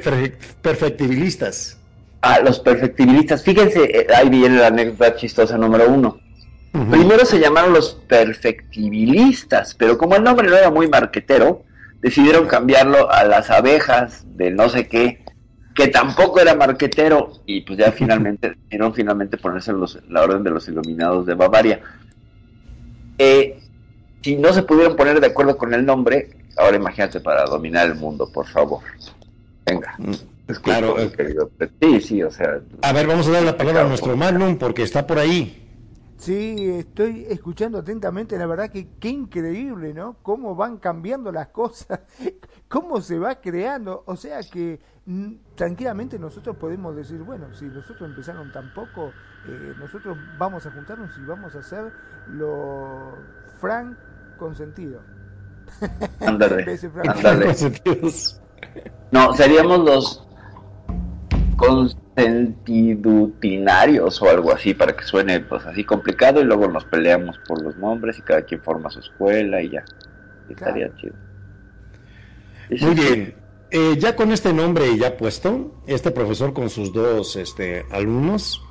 A: perfectibilistas.
B: Ah, los perfectibilistas. Fíjense, eh, ahí viene la anécdota chistosa número uno. Primero se llamaron los perfectibilistas, pero como el nombre no era muy marquetero, decidieron cambiarlo a las abejas de no sé qué, que tampoco era marquetero, y pues ya <laughs> finalmente, decidieron finalmente ponerse los, la orden de los iluminados de Bavaria. Eh, si no se pudieron poner de acuerdo con el nombre, Ahora imagínate para dominar el mundo, por favor. Venga. Mm,
A: claro.
B: Querido. Sí, sí, o sea.
A: A ver, vamos a dar la palabra a nuestro Magnum porque está por ahí.
C: Sí, estoy escuchando atentamente, la verdad que qué increíble, ¿no? Cómo van cambiando las cosas, <laughs> cómo se va creando, o sea que mm, tranquilamente nosotros podemos decir, bueno, si nosotros empezaron tan poco, eh, nosotros vamos a juntarnos y vamos a hacer lo frank consentido.
B: Ándale, <laughs> <laughs> No, seríamos los consentidutinarios o algo así para que suene pues así complicado y luego nos peleamos por los nombres y cada quien forma su escuela y ya. estaría chido.
A: Muy bien. Eh, ya con este nombre ya puesto, este profesor con sus dos este, alumnos,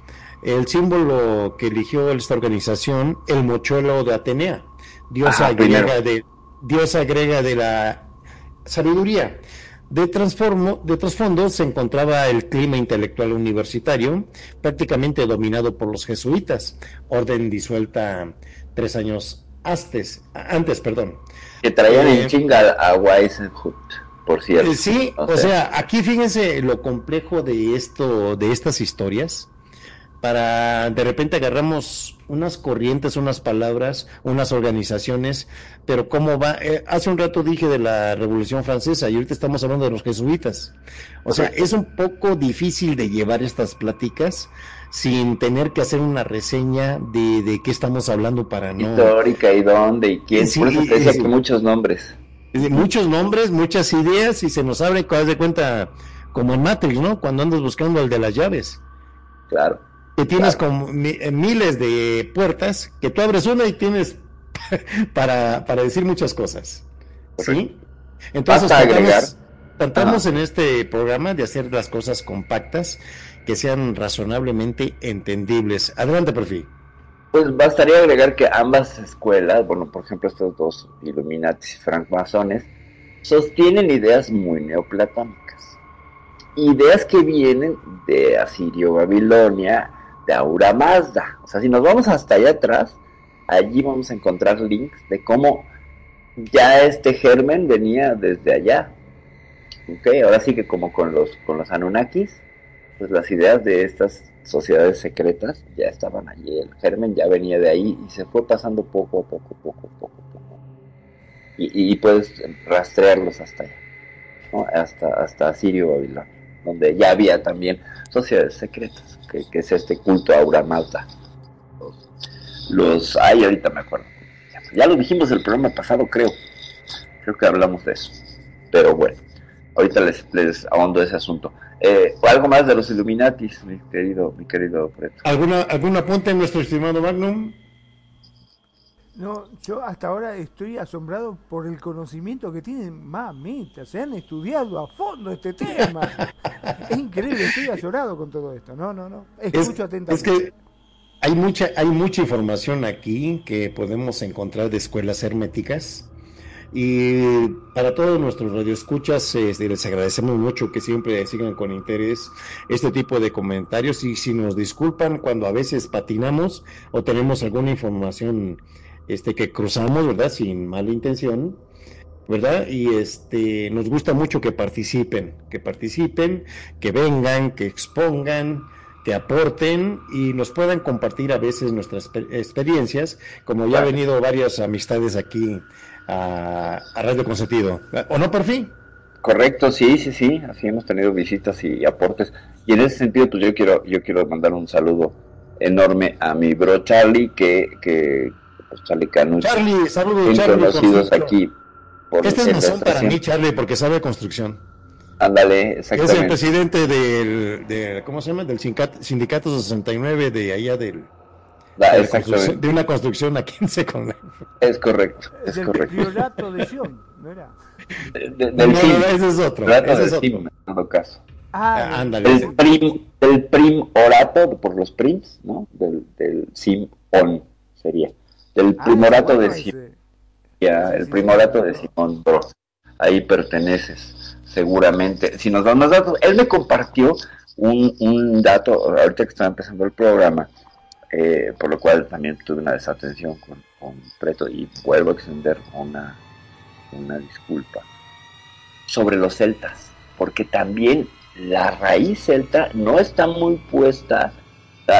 A: el símbolo que eligió esta organización, el mochuelo de Atenea, diosa griega de, diosa griega de la sabiduría. De, transformo, de trasfondo se encontraba el clima intelectual universitario, prácticamente dominado por los jesuitas, orden disuelta tres años antes, antes perdón.
B: Que traían en eh, chinga a Weishaupt, por cierto.
A: Eh, sí, o, sea, aquí fíjense lo complejo de esto, de estas historias, para de repente agarramos unas corrientes, unas palabras, unas organizaciones, pero cómo va, eh, hace un rato dije de la Revolución Francesa y ahorita estamos hablando de los jesuitas. O sea, es un poco difícil de llevar estas pláticas sin tener que hacer una reseña de, de qué estamos hablando para no...
B: Histórica y dónde y quién, por eso te decía que muchos nombres.
A: Muchos nombres, muchas ideas y se nos abre, de cuenta, como en Matrix, ¿no? Cuando andas buscando el de las llaves.
B: Claro.
A: Que tienes como miles de puertas, que tú abres una y tienes <laughs> para, para decir muchas cosas. ¿Sí? Entonces, tratamos, tratamos en este programa de hacer las cosas compactas que sean razonablemente entendibles. Adelante, perfil.
B: Pues bastaría agregar que ambas escuelas, bueno, por ejemplo, estos dos Illuminatis y francmasones, sostienen ideas muy neoplatónicas. Ideas que vienen de Asirio, Babilonia, de Aura Mazda. O sea, si nos vamos hasta allá atrás, allí vamos a encontrar links de cómo ya este germen venía desde allá. Ok, ahora sí que como con los, con los Anunnakis, pues las ideas de estas sociedades secretas ya estaban allí, el germen ya venía de ahí y se fue pasando poco a poco, poco, poco, poco. Y, puedes rastrearlos hasta allá, hasta, hasta Sirio Babilonia, donde ya había también sociedades secretas, que, es este culto a Aura Mazda. Los, ay, ahorita me acuerdo. Ya lo dijimos el programa pasado, creo. Creo que hablamos de eso. Pero bueno, ahorita les, les ahondo ese asunto. Eh, algo más de los Illuminatis, mi querido, mi querido Preto.
A: ¿Alguna, ¿Algún apunte nuestro estimado Magnum?
C: No, yo hasta ahora estoy asombrado por el conocimiento que tienen. Mamita, se han estudiado a fondo este tema. <laughs> es increíble, estoy asombrado con todo esto. No, no, no. Escucho atentamente.
A: Es que hay mucha, hay mucha información aquí que podemos encontrar de escuelas herméticas y para todos nuestros radioescuchas, este, les agradecemos mucho que siempre sigan con interés este tipo de comentarios y si nos disculpan cuando a veces patinamos o tenemos alguna información este, que cruzamos, ¿verdad? Sin mala intención, ¿verdad? Y este, nos gusta mucho que participen, que participen, que vengan, que expongan, que aporten y nos puedan compartir a veces nuestras experiencias, como ya ha venido varias amistades aquí a, Radio Consentido. ¿O no, por fin?
B: Correcto, sí, sí, sí, así hemos tenido visitas y aportes. Y en ese sentido, pues yo quiero, yo quiero mandar un saludo enorme a mi bro Charlie, que, que Charlie Canucci.
A: Charlie, saludos, Charlie. conocidos aquí. Por este es son para mí, Charlie, porque sabe construcción.
B: Ándale, exactamente.
A: Es el presidente del, de, ¿cómo se llama? Del sindicato, sindicato 69 de allá del, de, una construcción a 15 con
B: Es correcto, es
C: del
B: correcto.
C: Priorato de Sion, ¿no era?
B: del no, ese es otro. Ese es otro. en todo caso. Ah, ah ándale. El prim, el prim orato por los prims, ¿no? Del, del sim on sería. Del ah, primorato de Simón. Ya, el primorato de Simón Bros. Ahí perteneces, seguramente. Si nos dan más datos, él me compartió un, un dato, ahorita que estaba empezando el programa, eh, por lo cual también tuve una desatención con, Preto y vuelvo a extender una, una disculpa sobre los celtas, porque también la raíz celta no está muy puesta,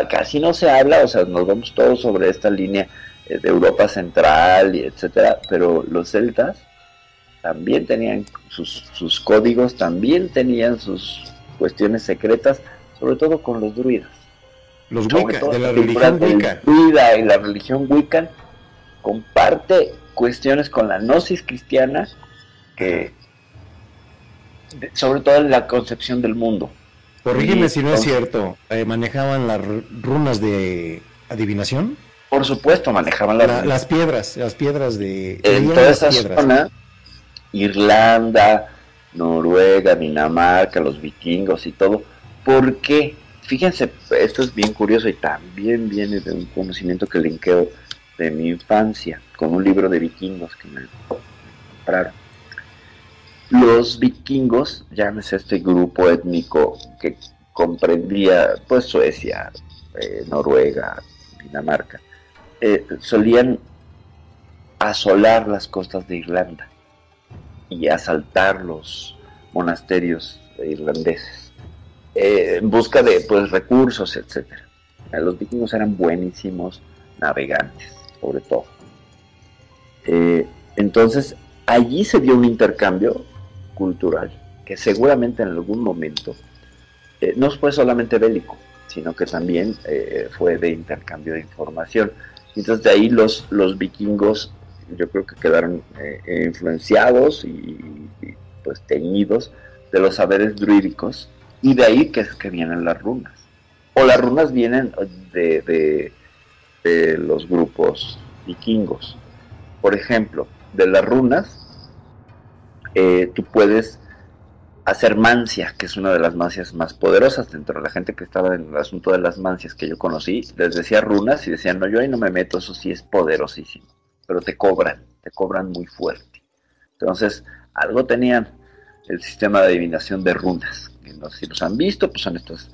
B: casi no se habla, o sea, nos vemos todos sobre esta línea de Europa Central y etcétera, pero los celtas también tenían sus, sus códigos, también tenían sus cuestiones secretas, sobre todo con los druidas.
A: Los Wicca, de la religión Wicca.
B: Y la religión Wicca comparte cuestiones con la gnosis cristiana que sobre todo en la concepción del mundo.
A: Corrígeme si no es cierto, eh, ¿manejaban las runas de adivinación?
B: Por supuesto, manejaban
A: las piedras, las piedras de...
B: En toda esa zona, Irlanda, Noruega, Dinamarca, los vikingos y todo, ¿por qué? Fíjense, esto es bien curioso y también viene de un conocimiento que linkeo de mi infancia con un libro de vikingos que me compraron. Los vikingos, llámese este grupo étnico que comprendía pues Suecia, eh, Noruega, Dinamarca, eh, solían asolar las costas de Irlanda y asaltar los monasterios irlandeses eh, en busca de pues recursos, etcétera. Los vikingos eran buenísimos navegantes, sobre todo. Eh, entonces, allí se dio un intercambio cultural que seguramente en algún momento eh, no fue solamente bélico, sino que también fue de intercambio de información. Entonces de ahí los, los vikingos yo creo que quedaron influenciados y, y, pues teñidos de los saberes druídicos y de ahí que, que vienen las runas. o las runas vienen de, de, de los grupos vikingos. Por ejemplo, de las runas, eh, tú puedes hacer mancia, que es una de las mancias más poderosas dentro de la gente que estaba en el asunto de las mancias que yo conocí, les decía runas y decían, no, yo ahí no me meto, eso sí es poderosísimo, pero te cobran, te cobran muy fuerte. Entonces, algo tenían el sistema de adivinación de runas, no sé si los han visto, pues son estas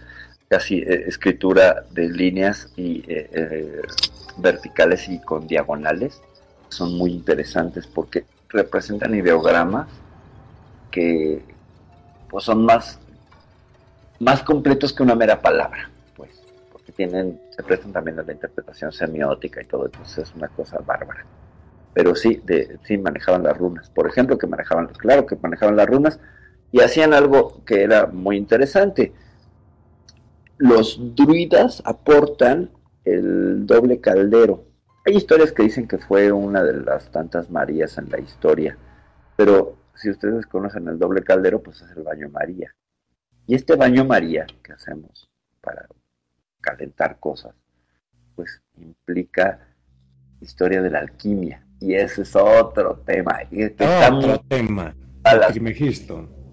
B: casi eh, escritura de líneas y eh, eh, verticales y con diagonales, son muy interesantes porque representan ideogramas que pues son más, más completos que una mera palabra, pues, porque tienen, se prestan también a la interpretación semiótica y todo, entonces es una cosa bárbara. Pero sí, sí manejaban las runas, por ejemplo, que manejaban, claro que manejaban las runas, y hacían algo que era muy interesante. Los druidas aportan el doble caldero. Hay historias que dicen que fue una de las tantas Marías en la historia, pero si ustedes conocen el doble caldero, pues es el baño María. Y este baño María que hacemos para calentar cosas, pues implica historia de la alquimia. Y ese es otro tema.
A: otro tema. A la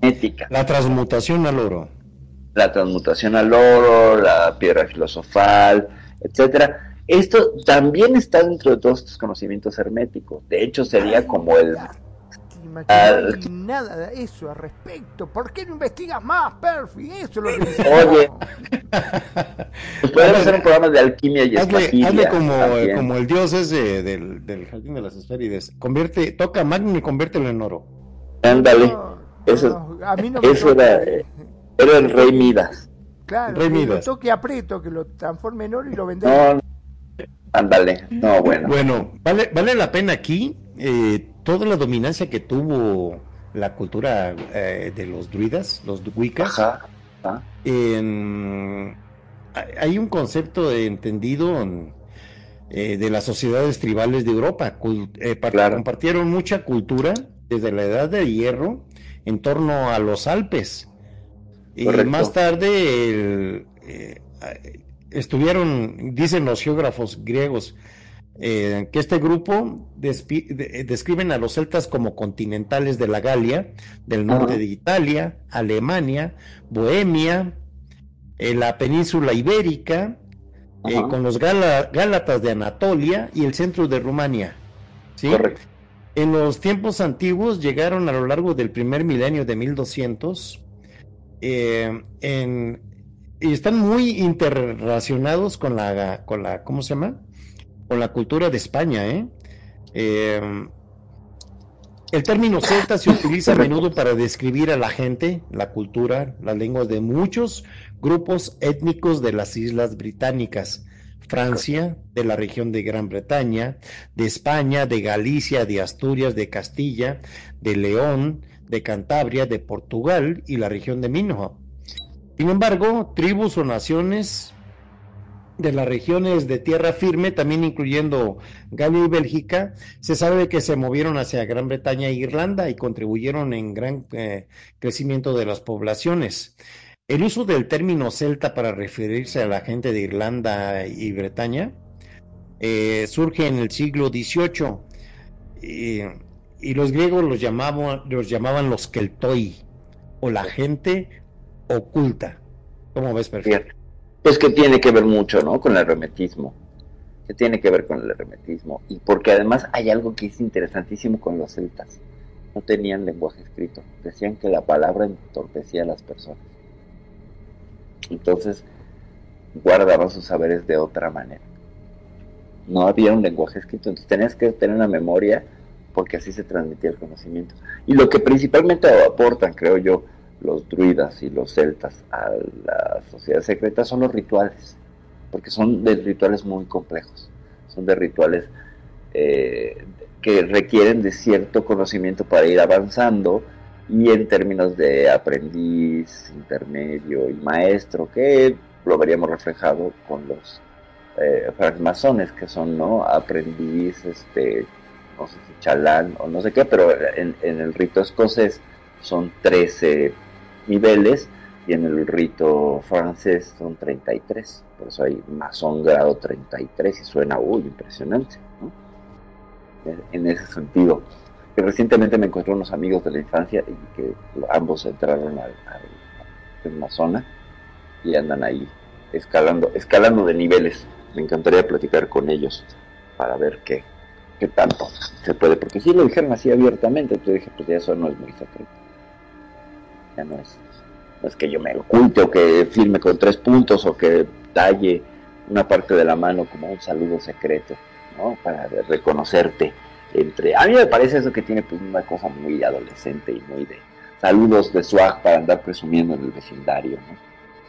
A: ética. La transmutación al oro.
B: La transmutación al oro, la piedra filosofal, etcétera. Esto también está dentro de todos estos conocimientos herméticos. De hecho, sería como el
C: no hay nada de eso al respecto. ¿Por qué no investigas más, Perfi? Eso es lo que
B: Oye, <laughs> pues podemos hacer un programa de alquimia y
A: hazle, hazle como, como el dios ese del, del jardín de las esférides. Convierte, toca magno y conviértelo en oro.
B: Ándale. eso, a mí no me eso era, era el rey Midas.
C: Claro, rey que Midas. lo toque aprieto, que lo transforme en oro y lo venda. No,
B: ándale. No, bueno.
A: Bueno, vale, vale la pena aquí eh, toda la dominancia que tuvo la cultura eh, de los druidas, los Wiccas, hay un concepto entendido eh, de las sociedades tribales de Europa. Eh, compartieron mucha cultura desde la edad de hierro en torno a los Alpes. Y más tarde estuvieron, dicen los geógrafos griegos, eh, que este grupo describen a los celtas como continentales de la Galia, del norte de Italia, Alemania, Bohemia, eh, la península ibérica, eh, con los Gálatas de Anatolia y el centro de Rumania. ¿sí? En los tiempos antiguos llegaron a lo largo del primer milenio de 1200 en, y están muy interrelacionados con la, con la, ¿cómo se llama? Con la cultura de España. ¿eh? ¿eh? el término celta se utiliza a menudo para describir a la gente, la cultura, las lenguas de muchos grupos étnicos de las islas británicas. Francia, de la región de Gran Bretaña, de España, de Galicia, de Asturias, de Castilla, de León, de Cantabria, de Portugal y la región de Minoa. Sin embargo, tribus o naciones de las regiones de tierra firme, también incluyendo Galia y Bélgica, se sabe que se movieron hacia Gran Bretaña e Irlanda y contribuyeron en gran eh, crecimiento de las poblaciones. El uso del término celta para referirse a la gente de Irlanda y Bretaña eh, surge en el siglo XVIII y los griegos los llamaban, los llamaban los keltoi o la gente oculta. ¿Cómo ves, perfecto?
B: Pues que tiene que ver mucho, ¿no? Con el hermetismo. Que tiene que ver con el hermetismo. Y porque además hay algo que es interesantísimo con los celtas. No tenían lenguaje escrito. Decían que la palabra entorpecía a las personas. Entonces, guardaban sus saberes de otra manera. No había un lenguaje escrito. Entonces tenías que tener una memoria porque así se transmitía el conocimiento. Y lo que principalmente aportan, creo yo, los druidas y los celtas a la sociedad secreta son los rituales, porque son de rituales muy complejos, son de rituales eh, que requieren de cierto conocimiento para ir avanzando y en términos de aprendiz, intermedio y maestro, que lo veríamos reflejado con los eh, francmasones, que son no aprendiz, este, no sé si chalán o no sé qué, pero en, el rito escocés son 13 niveles y en el rito francés son 33, por eso hay masón grado 33 y suena, uy, impresionante, ¿no? En ese sentido. Que recientemente me encontré unos amigos de la infancia y que ambos entraron al, al y andan ahí escalando, escalando de niveles. Me encantaría platicar con ellos para ver qué, qué tanto se puede, porque si lo dijeron así abiertamente, entonces dije, pues ya eso no es muy secreto. Ya no es no es que yo me oculte o que firme con tres puntos o que talle una parte de la mano como un saludo secreto, ¿no? Para reconocerte entre... A mí me parece eso que tiene pues una cosa muy adolescente y muy de saludos de swag para andar presumiendo en el vecindario, ¿no?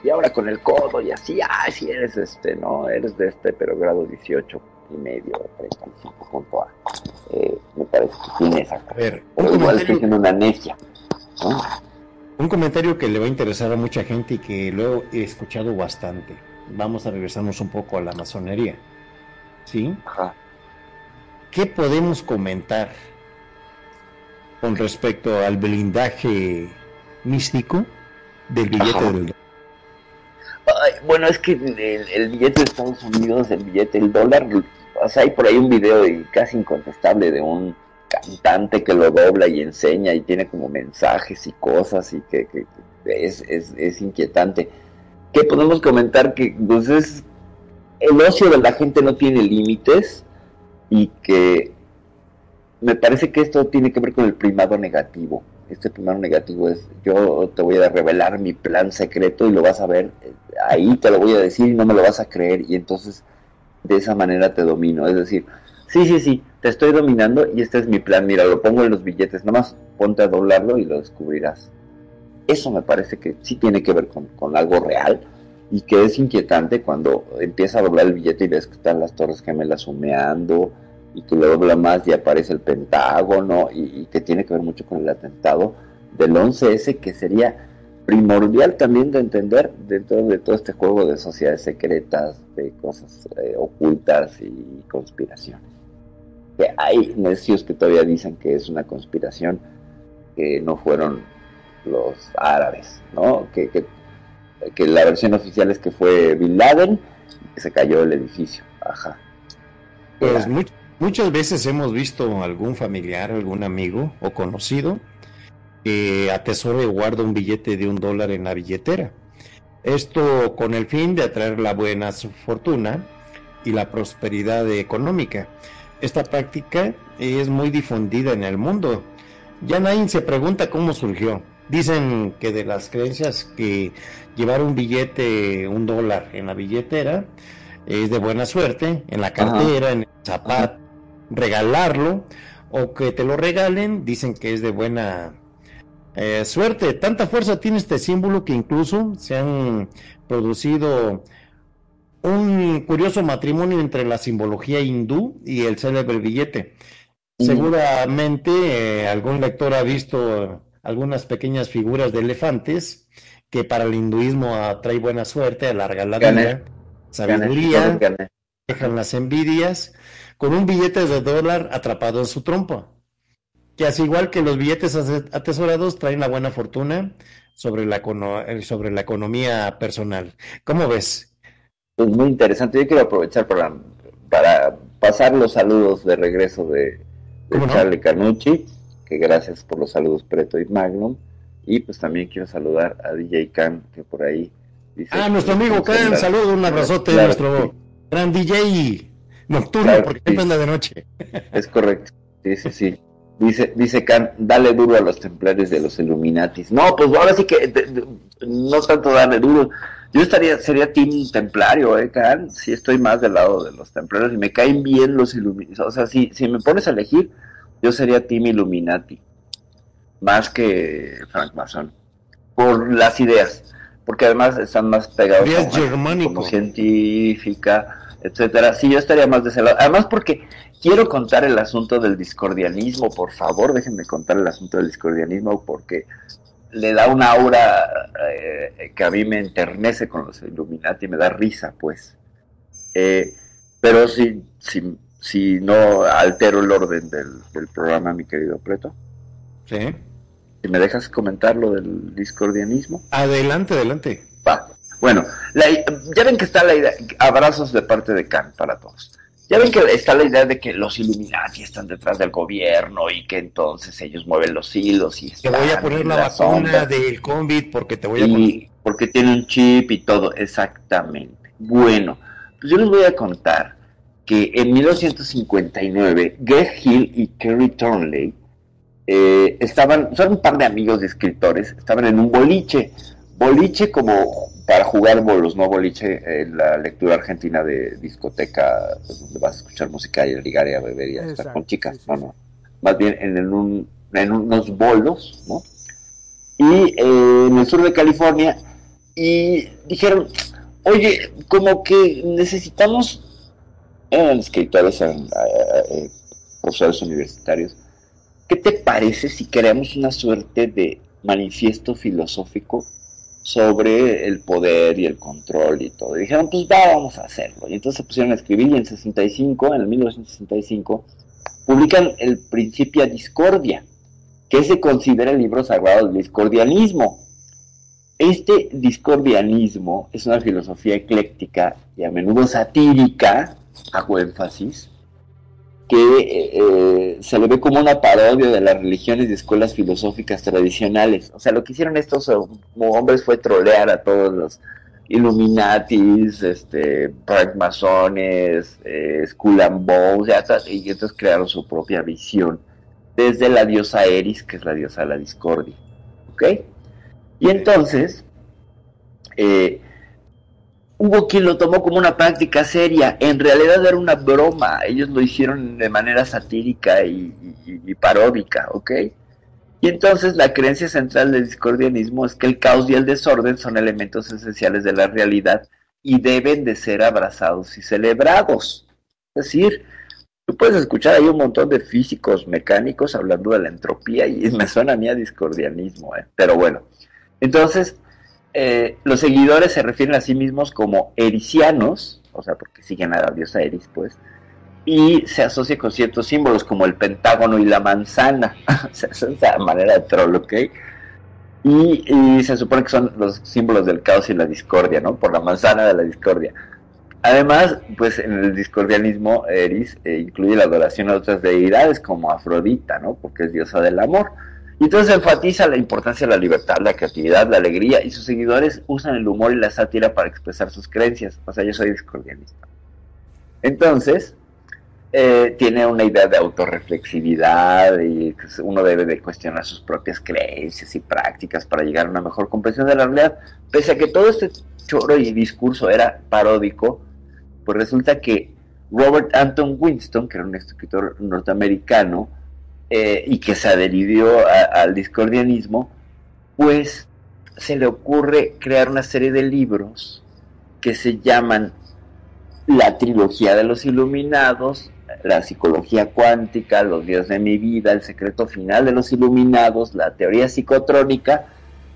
B: Y ahora con el codo y así, ay, si eres este, ¿no? Eres de este, pero grado 18 y medio, 35 punto A. Eh, me parece que tiene esa
A: A ver,
B: Pero igual estoy siendo una necia, ¿no?
A: Un comentario que le va a interesar a mucha gente y que lo he escuchado bastante. Vamos a regresarnos un poco a la masonería. ¿Sí?
B: Ajá.
A: ¿Qué podemos comentar con respecto al blindaje místico del billete
B: Ajá.
A: del
B: Ay, bueno, es que el, el billete de Estados Unidos, el billete del dólar, o sea, hay por ahí un video y casi incontestable de un cantante que lo dobla y enseña y tiene como mensajes y cosas y que, es, es inquietante. ¿Qué podemos comentar? Que pues es, el ocio de la gente no tiene límites y que me parece que esto tiene que ver con el primado negativo. Este primado negativo es yo te voy a revelar mi plan secreto y lo vas a ver, eh, ahí te lo voy a decir y no me lo vas a creer y entonces de esa manera te domino. Es decir, sí, sí, sí, te estoy dominando y este es mi plan, mira, lo pongo en los billetes, nomás ponte a doblarlo y lo descubrirás. Eso me parece que sí tiene que ver con, algo real y que es inquietante cuando empieza a doblar el billete y ves que están las torres gemelas humeando y que lo dobla más y aparece el pentágono y, y que tiene que ver mucho con el atentado del 11S que sería primordial también de entender dentro de todo este juego de sociedades secretas, de cosas eh, ocultas y conspiraciones. Que hay necios que todavía dicen que es una conspiración, que no fueron los árabes, ¿no? Que, que, la versión oficial es que fue Bin Laden que se cayó el edificio. Ajá.
A: Pues much- muchas veces hemos visto algún familiar, algún amigo o conocido que atesora y guarda un billete de un dólar en la billetera. Esto con el fin de atraer la buena fortuna y la prosperidad económica. Esta práctica es muy difundida en el mundo. Ya nadie se pregunta cómo surgió. Dicen que de las creencias que llevar un billete, un dólar en la billetera, es de buena suerte, en la cartera, en el zapato, regalarlo, o que te lo regalen, dicen que es de buena eh, suerte. Tanta fuerza tiene este símbolo que incluso se han producido un curioso matrimonio entre la simbología hindú y el célebre billete. Seguramente eh, algún lector ha visto algunas pequeñas figuras de elefantes que para el hinduismo atrae buena suerte, alarga la vida,
B: Gané,
A: sabiduría,
B: gané.
A: dejan las envidias, con un billete de dólar atrapado en su trompa. Que así igual que los billetes atesorados traen la buena fortuna sobre la, eh, sobre la economía personal. ¿Cómo ves?
B: Pues muy interesante. Yo quiero aprovechar para, para pasar los saludos de regreso de, de
A: ¿Cómo no?
B: Charlie Canucci, que gracias por los saludos Preto y Magnum. Y pues también quiero saludar a DJ Khan, que por ahí dice...
A: Ah, nuestro amigo
B: la-
A: saludo, un abrazote,
B: Claro,
A: nuestro
B: sí.
A: gran DJ nocturno,
B: Claro,
A: porque
B: sí.
A: siempre anda de noche.
B: Es correcto. Sí, sí, sí. Dice, dice Khan, dale duro a los templarios de los Illuminatis. No, pues ahora sí que de- de- no tanto darle duro. Yo estaría, sería team templario, eh, Khan. Sí estoy más del lado de los templarios y me caen bien los Illuminati. O sea, si, si me pones a elegir, yo sería team Illuminati. Más que Frank Mason. Por las ideas. Porque además están más pegados
A: germánico.
B: como científica, etcétera. Sí, yo estaría más de ese lado. Además porque quiero contar el asunto del discordianismo, por favor, déjenme contar el asunto del discordianismo porque le da una aura eh, que a mí me enternece con los Illuminati, me da risa, pues. Eh, pero si, si, si no altero el orden del, del programa, mi querido Preto.
A: Sí.
B: Si me dejas comentar lo del discordianismo.
A: Adelante, adelante.
B: Va. Bueno, ya ven que está la idea, abrazos de parte de Kant para todos. Ya ven que está la idea de que los Illuminati están detrás del gobierno y que entonces ellos mueven los hilos y
A: te voy a poner la, vacuna del COVID porque te voy a
B: y porque tiene un chip y todo, exactamente. Bueno, pues yo les voy a contar que en 1959 Greg Hill y Kerry Thornley eh, estaban, son un par de amigos de escritores, estaban en un boliche, boliche como para jugar bolos, no boliche en la lectura argentina de discoteca, pues, donde vas a escuchar música y ligar y a beber y a estar con chicas, no, no, más bien en, un, en unos bolos, ¿no? Y eh, en el sur de California, y dijeron, oye, como que necesitamos, eran escritores, eran eh, profesores universitarios, ¿qué te parece si creamos una suerte de manifiesto filosófico sobre el poder y el control y todo? Y dijeron, pues va, vamos a hacerlo. Y entonces se pusieron a escribir y en 65, en el 1965, publican el Principia Discordia, que se considera el libro sagrado del discordianismo. Este discordianismo es una filosofía ecléctica y a menudo satírica, hago énfasis, que eh, eh, se le ve como una parodia de las religiones y escuelas filosóficas tradicionales. O sea, lo que hicieron estos hombres fue trolear a todos los Illuminatis, este, Masones, eh, Skull and Bones, y entonces crearon su propia visión desde la diosa Eris, que es la diosa de la discordia. ¿Ok? Y entonces, eh, hubo quien lo tomó como una práctica seria, en realidad era una broma, ellos lo hicieron de manera satírica y, paródica, ¿ok? Y entonces la creencia central del discordianismo es que el caos y el desorden son elementos esenciales de la realidad y deben de ser abrazados y celebrados. Es decir, tú puedes escuchar ahí un montón de físicos mecánicos hablando de la entropía y <laughs> me suena a mí a discordianismo, ¿eh? pero bueno. Entonces, eh, los seguidores se refieren a sí mismos como ericianos, o sea, porque siguen a la diosa Eris, pues, y se asocia con ciertos símbolos como el pentágono y la manzana, <laughs> o sea, esa manera de troll, ¿ok? Y, se supone que son los símbolos del caos y la discordia, ¿no? Por la manzana de la discordia. Además, pues en el discordianismo Eris eh, incluye la adoración a otras deidades como Afrodita, ¿no? Porque es diosa del amor. Y entonces enfatiza la importancia de la libertad, la creatividad, la alegría, y sus seguidores usan el humor y la sátira para expresar sus creencias. O sea, yo soy discordianista. Entonces, eh, tiene una idea de autorreflexividad y uno debe de cuestionar sus propias creencias y prácticas para llegar a una mejor comprensión de la realidad. Pese a que todo este choro y discurso era paródico, pues resulta que Robert Anton Winston, que era un escritor norteamericano, eh, y que se adherió al discordianismo, pues se le ocurre crear una serie de libros que se llaman la trilogía de los iluminados, la psicología cuántica, los dioses de mi vida, el secreto final de los iluminados, la teoría psicotrónica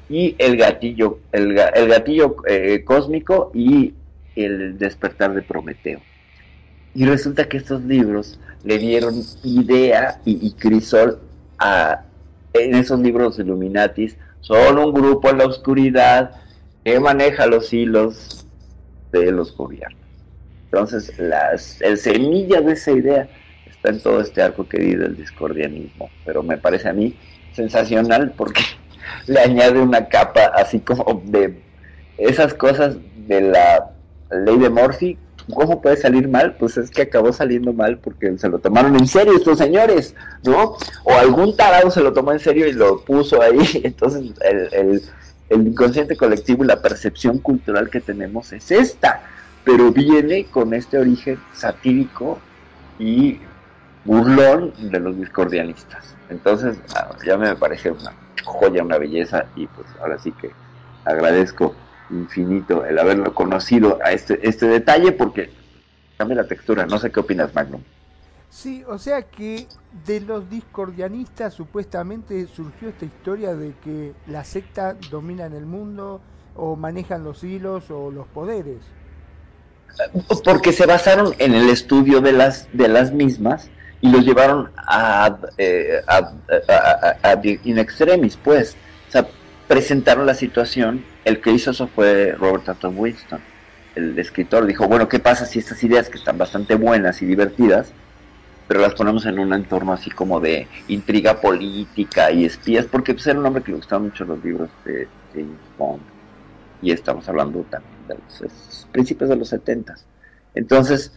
B: y el gatillo, el, gatillo eh, cósmico y el despertar de Prometeo. Y resulta que estos libros le dieron idea y, crisol a en esos libros Illuminatis son un grupo en la oscuridad que maneja los hilos de los gobiernos. Entonces, las, el semilla de esa idea está en todo este arco querido del discordianismo, pero me parece a mí sensacional porque <laughs> le añade una capa así como de esas cosas de la ley de Morphy ¿Cómo puede salir mal? Pues es que acabó saliendo mal porque se lo tomaron en serio estos señores, ¿no? O algún tarado se lo tomó en serio y lo puso ahí. <laughs> Entonces el, inconsciente colectivo y la percepción cultural que tenemos es esta, pero viene con este origen satírico y burlón de los discordianistas. Entonces ah, ya me parece una joya, una belleza y pues ahora sí que agradezco infinito el haberlo conocido a este, este detalle porque cambia la textura. No sé qué opinas, Magnum.
C: Sí, o sea que de los discordianistas supuestamente surgió esta historia de que la secta domina en el mundo o manejan los hilos o los poderes.
B: Porque se basaron en el estudio de las, de las mismas y los llevaron a, eh, in extremis, pues. O sea, presentaron la situación. El que hizo eso fue Robert Anton Winston, el escritor. Dijo, bueno, ¿qué pasa si estas ideas que están bastante buenas y divertidas, pero las ponemos en un entorno así como de intriga política y espías? Porque pues, era un hombre que le gustaban mucho los libros de James Bond. Y estamos hablando también de los principios de los setentas. Entonces,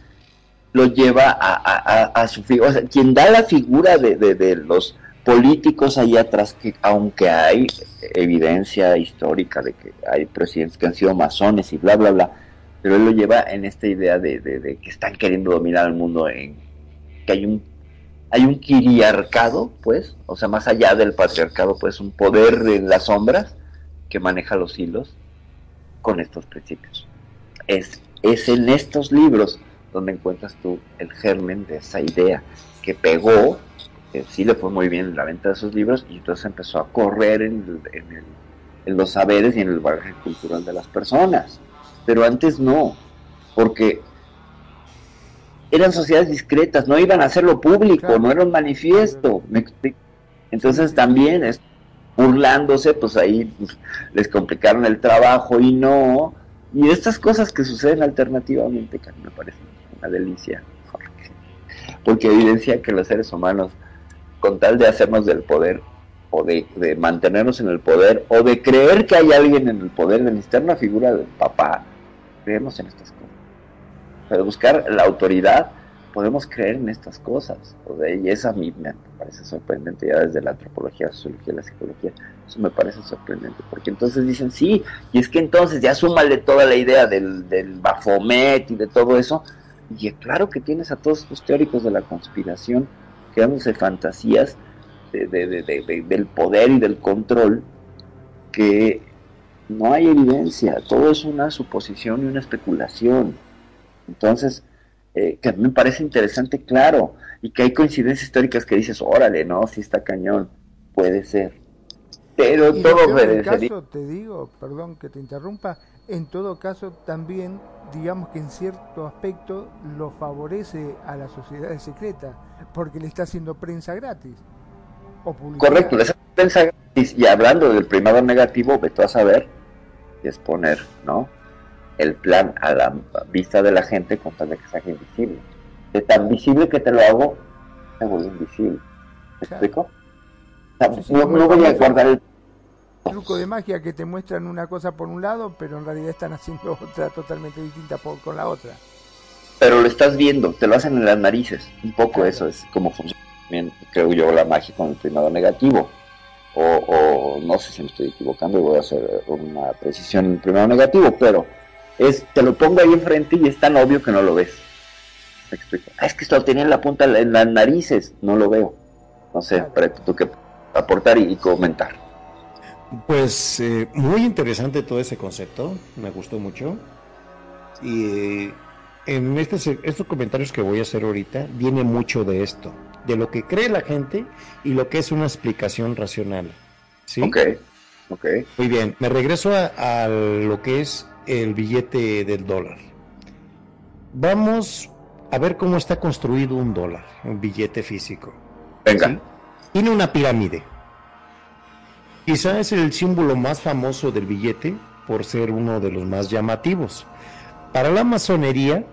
B: lo lleva a, su figura. O sea, quien da la figura de, los políticos ahí atrás, que aunque hay evidencia histórica de que hay presidentes que han sido masones y bla, bla, bla, pero él lo lleva en esta idea de, que están queriendo dominar el mundo, en que hay un hay un quiriarcado, pues, o sea, más allá del patriarcado, pues, un poder en las sombras que maneja los hilos con estos principios. Es, es en estos libros donde encuentras tú el germen de esa idea que pegó, que sí le fue muy bien en la venta de sus libros y entonces empezó a correr en, los saberes y en el bagaje cultural de las personas. Pero antes no, porque eran sociedades discretas, no iban a hacerlo público, no era un manifiesto. Entonces también es burlándose, pues ahí les complicaron el trabajo y no. Y estas cosas que suceden alternativamente, que me parecen una delicia, porque, evidencia que los seres humanos, con tal de hacernos del poder, o de, mantenernos en el poder, o de creer que hay alguien en el poder, de necesitar una figura del papá, creemos en estas cosas. Para buscar la autoridad, podemos creer en estas cosas. y esa a mí me parece sorprendente ya desde la antropología, la sociología, la psicología. Eso me parece sorprendente, porque entonces dicen, sí, y es que entonces ya súmale toda la idea del, del Bafomet y de todo eso, y claro que tienes a todos estos teóricos de la conspiración creándose fantasías del poder y del control que no hay evidencia, todo es una suposición y una especulación. Entonces, eh, que a mí me parece interesante, claro, y que hay coincidencias históricas que dices, órale, no, si está cañón, puede ser. Pero todo
C: en caso, te digo, perdón que te interrumpa, en todo caso también digamos que en cierto aspecto lo favorece a las sociedades secretas porque le está haciendo prensa gratis
B: o correcto le está prensa gratis. Y hablando del primado negativo ve a saber es poner no el plan a la vista de la gente con tal de que sea invisible. De tan visible que te lo hago se vuelve invisible. ¿me explico? no, no voy a guardar el
C: truco de magia que te muestran una cosa por un lado, pero en realidad están haciendo <laughs> otra totalmente distinta por, con la otra.
B: Pero lo estás viendo, te lo hacen en las narices. Un poco eso es como funciona también, creo yo, la magia con el primado negativo. O, no sé si me estoy equivocando y voy a hacer una precisión en el primado negativo, pero es te lo pongo ahí enfrente y es tan obvio que no lo ves. explico. Ah, es que esto lo tenía en la punta, en las narices, no lo veo. No sé, para tú que aportar y comentar.
A: Pues eh, muy interesante todo ese concepto, me gustó mucho. Y eh, en este, estos comentarios que voy a hacer ahorita viene mucho de esto, de lo que cree la gente y lo que es una explicación racional. ¿Sí?
B: Ok, ok.
A: Muy bien, me regreso a, lo que es el billete del dólar. Vamos a ver cómo está construido un dólar, un billete físico.
B: Venga.
A: Tiene una pirámide. Quizá es el símbolo más famoso del billete por ser uno de los más llamativos. Para la masonería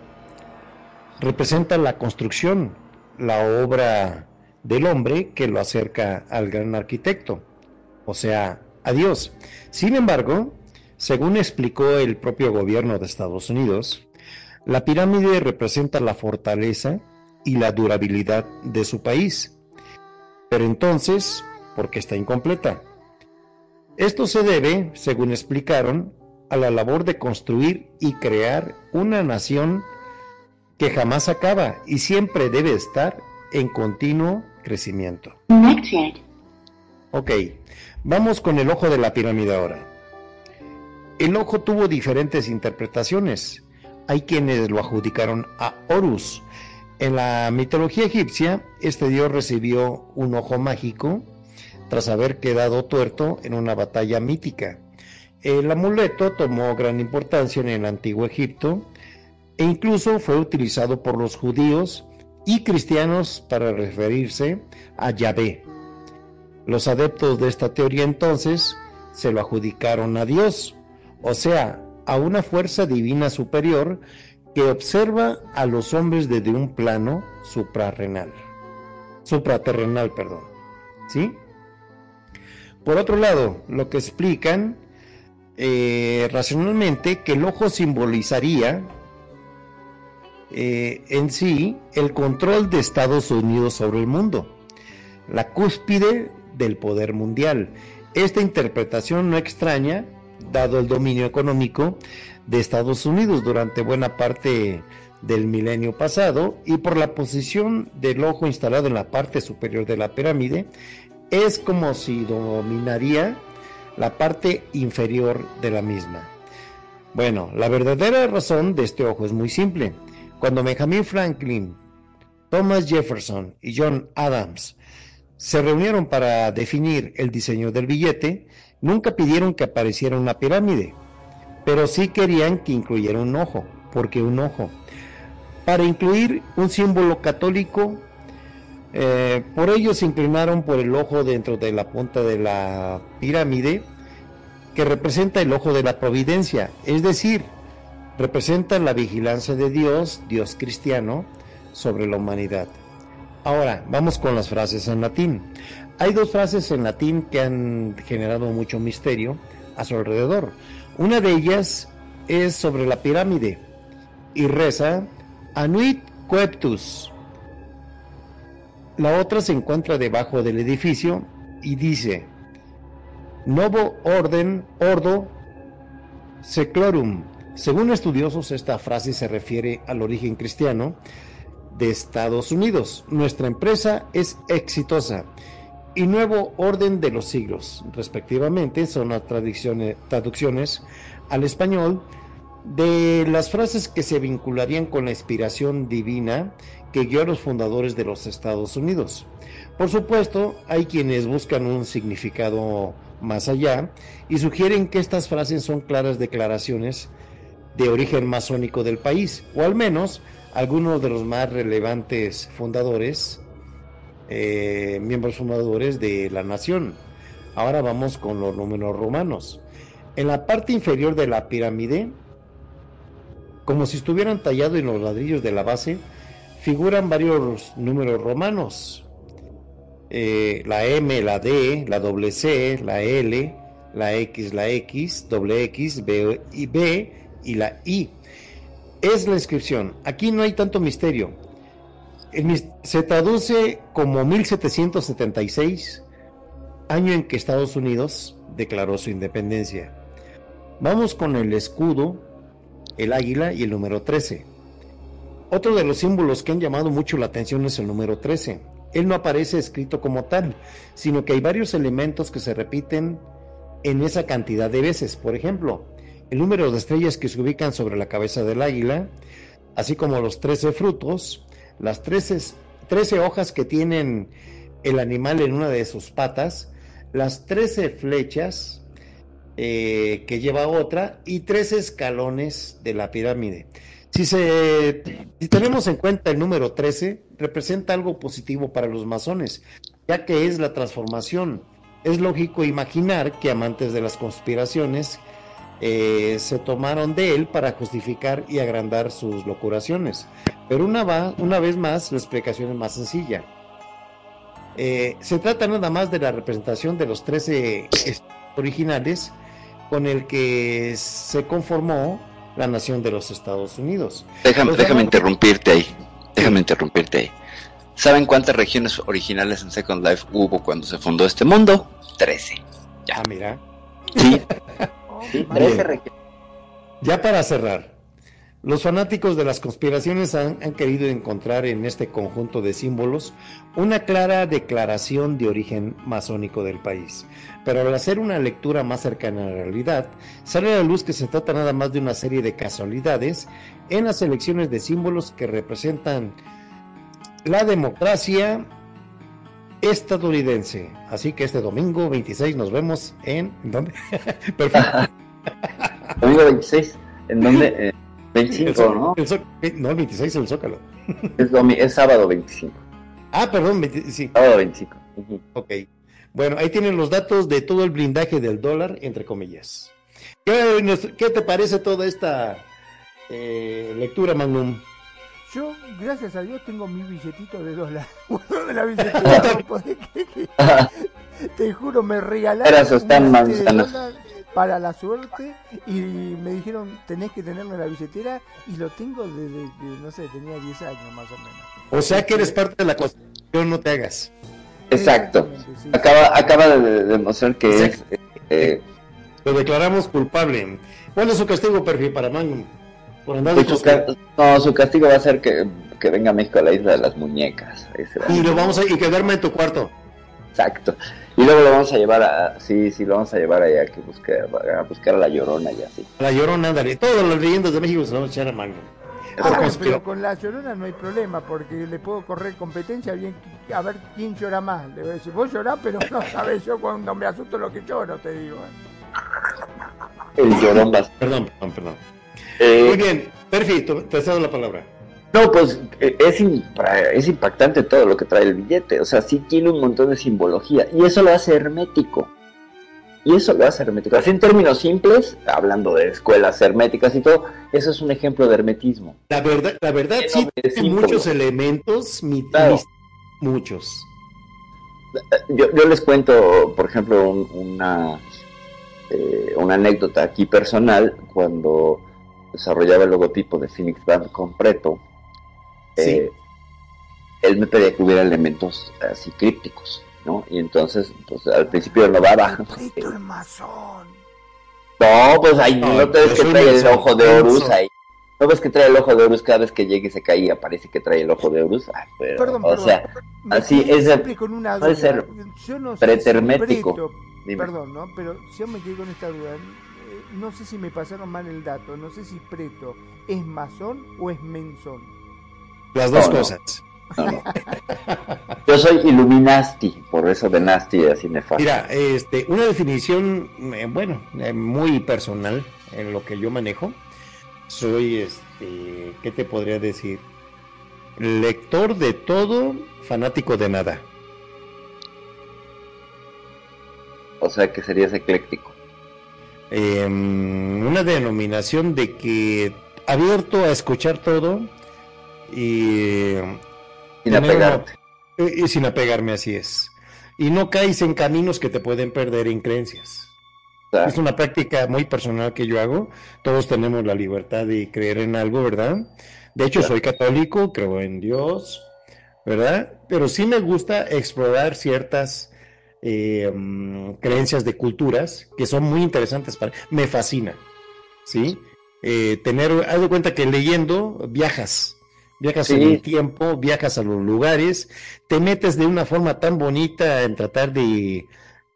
A: representa la construcción, la obra del hombre que lo acerca al gran arquitecto, o sea, a Dios. Sin embargo, según explicó el propio gobierno de Estados Unidos, la pirámide representa la fortaleza y la durabilidad de su país. Pero entonces, ¿por qué está incompleta? Esto se debe, según explicaron, a la labor de construir y crear una nación que jamás acaba y siempre debe estar en continuo crecimiento. Ok, vamos con el ojo de la pirámide ahora. El ojo tuvo diferentes interpretaciones. Hay quienes lo adjudicaron a Horus. En la mitología egipcia, este dios recibió un ojo mágico tras haber quedado tuerto en una batalla mítica. El amuleto tomó gran importancia en el antiguo Egipto e incluso fue utilizado por los judíos y cristianos para referirse a Yahvé. Los adeptos de esta teoría entonces se lo adjudicaron a Dios, o sea, a una fuerza divina superior que observa a los hombres desde un plano suprarrenal. Supraterrenal, perdón. ¿Sí? Por otro lado, lo que explican eh, racionalmente que el ojo simbolizaría eh, en sí el control de Estados Unidos sobre el mundo, la cúspide del poder mundial. Esta interpretación no extraña, dado el dominio económico de Estados Unidos durante buena parte del milenio pasado y por la posición del ojo instalado en la parte superior de la pirámide, es como si dominaría la parte inferior de la misma. Bueno, la verdadera razón de este ojo es muy simple. Cuando Benjamin Franklin, Thomas Jefferson y John Adams se reunieron para definir el diseño del billete, nunca pidieron que apareciera una pirámide, pero sí querían que incluyera un ojo, porque un ojo. Para incluir un símbolo católico, eh, por ello se inclinaron por el ojo dentro de la punta de la pirámide, que representa el ojo de la providencia, es decir, representa la vigilancia de Dios, Dios cristiano, sobre la humanidad. Ahora, vamos con las frases en latín. Hay dos frases en latín que han generado mucho misterio a su alrededor. Una de ellas es sobre la pirámide y reza Anuit Coeptus. La otra se encuentra debajo del edificio y dice Novo Orden Ordo Seclorum. Según estudiosos, esta frase se refiere al origen cristiano de Estados Unidos. Nuestra empresa es exitosa y nuevo orden de los siglos, respectivamente, son las traducciones al español de las frases que se vincularían con la inspiración divina que guió a los fundadores de los Estados Unidos. Por supuesto, hay quienes buscan un significado más allá y sugieren que estas frases son claras declaraciones de origen masónico del país, o al menos algunos de los más relevantes fundadores, eh, miembros fundadores de la nación. Ahora vamos con los números romanos. En la parte inferior de la pirámide, como si estuvieran tallados en los ladrillos de la base, figuran varios números romanos. Eh, la M, la D, la C, la L, la X, la X, doble X, B y B y la I es la inscripción. Aquí no hay tanto misterio. Se traduce como 1776, año en que Estados Unidos declaró su independencia. Vamos con el escudo, el águila y el número 13. Otro de los símbolos que han llamado mucho la atención es el número 13. Él no aparece escrito como tal, sino que hay varios elementos que se repiten en esa cantidad de veces. Por ejemplo, el número de estrellas que se ubican sobre la cabeza del águila, así como los 13 frutos, las 13, 13 hojas que tienen el animal en una de sus patas, las 13 flechas eh, que lleva otra y 13 escalones de la pirámide. Si, se, tenemos en cuenta el número 13, representa algo positivo para los masones, ya que es la transformación. Es lógico imaginar que amantes de las conspiraciones eh, se tomaron de él para justificar y agrandar sus locuraciones. Pero una, una vez más, la explicación es más sencilla. Eh, se trata nada más de la representación de los 13 originales con el que se conformó la nación de los Estados Unidos.
B: Déjame, déjame interrumpirte ahí. Déjame interrumpirte ahí. ¿Saben cuántas regiones originales en Second Life hubo cuando se fundó este mundo? 13.
A: Ya. Ah, mira.
B: Sí. <laughs>
A: Ya para cerrar, los fanáticos de las conspiraciones han, querido encontrar en este conjunto de símbolos una clara declaración de origen masónico del país. Pero al hacer una lectura más cercana a la realidad, sale a la luz que se trata nada más de una serie de casualidades en las selecciones de símbolos que representan la democracia estadounidense. Así que este domingo 26 nos vemos en... ¿Dónde? <laughs>
B: Perfecto. <laughs> domingo 26, ¿en dónde? <laughs> 25, ¿no?
A: no, el 26 el Zócalo. <laughs>
B: Es, es sábado 25.
A: Ah, perdón, 20 sí.
B: Sábado 25. Ujú.
A: Ok. Bueno, ahí tienen los datos de todo el blindaje del dólar, entre comillas. ¿Qué, qué te parece toda esta eh, lectura, Magnum?
C: Yo, gracias a Dios, tengo mi billetito de dólar. <laughs> La billetera. <laughs> no que- Te juro, me regalaron
B: Eras están
C: un para la suerte y me dijeron, tenés que tenerlo en la billetera y lo tengo desde que, no sé, tenía 10 años más o menos.
A: O sea que eres parte de la constitución, no te hagas.
B: Exacto.
C: Sí.
B: Acaba, acaba de demostrar que es. eh,
A: Lo declaramos culpable. ¿Cuál es su castigo, perfil para Magnum? Por andar de
B: pues, su, no, su castigo va a ser que, que venga a México a la isla de las muñecas.
A: Y lo vamos a y quedarme en tu cuarto.
B: Exacto. Y luego lo vamos a llevar a. Sí, sí, lo vamos a llevar allá que busque, a buscar a la llorona y así.
A: La llorona, ándale. Todas las leyendas de México se las vamos a echar a.
C: Ah, bueno,
A: conspiro-
C: pero con la llorona no hay problema porque le puedo correr competencia bien, a ver quién llora más. Le voy a decir, vos llorás, pero no sabes yo cuando me asusto lo que lloro, te digo.
B: El llorón va a
A: Perdón, perdón, perdón.
B: Eh,
A: Muy bien, perfecto, te cedo la palabra.
B: No, pues eh, es, es impactante todo lo que trae el billete. O sea, sí tiene un montón de simbología. Y eso lo hace hermético. Y eso lo hace hermético. Así en términos simples, hablando de escuelas herméticas y todo, eso es un ejemplo de hermetismo.
A: La verdad, la verdad
B: Sí, no,
A: tiene
B: símbolo.
A: muchos elementos, mi-
B: Claro.
A: mis- muchos.
B: Yo, yo les cuento, por ejemplo, un- una, eh, una anécdota aquí personal. Cuando desarrollaba el logotipo de Phoenix Band
A: Sí.
B: Eh, él me pedía que hubiera elementos así crípticos, ¿no? Y entonces, pues al principio no daba.
C: Preto el masón.
B: No, pues ahí
A: No,
B: no, te ves que trae el ojo de. Horus ahí. ¿No ves que trae el ojo de Horus cada vez que llega y se cae y aparece que trae el ojo de Horus? Ah, pero,
C: Perdón,
B: o
C: perdón.
B: sea,
C: Me
B: así es
C: con una
B: puede
C: duda.
B: ser
C: Yo no sé si
B: pretermético.
C: Perdón, ¿no? Pero yo me quedé con esta duda. Eh, No sé si me pasaron mal el dato. No sé si preto es masón o es mensón.
A: Las dos
B: No,
A: cosas.
B: No, no. <laughs> Yo soy Illuminasti, por eso de Nasty así nefasto.
A: Mira, este, una definición, eh, bueno, eh, muy personal en lo que yo manejo. Soy, este, ¿qué te podría decir? Lector de todo, fanático de nada.
B: O sea que serías ecléctico.
A: Em, una denominación de que abierto a escuchar todo y,
B: Sin
A: Tener
B: apegarte.
A: y- y sin apegarme, así es. Y no caes en caminos que te pueden perder en creencias. Es una práctica muy personal que yo hago. Todos tenemos la libertad de creer en algo, ¿verdad? De hecho, soy católico, creo en Dios, ¿verdad? Pero sí me gusta explorar ciertas eh, mm, creencias de culturas que son muy interesantes para... Me fascina, ¿sí? Eh, tener, haz de cuenta que leyendo viajas, viajas en el tiempo, viajas a los lugares, te metes de una forma tan bonita en tratar de,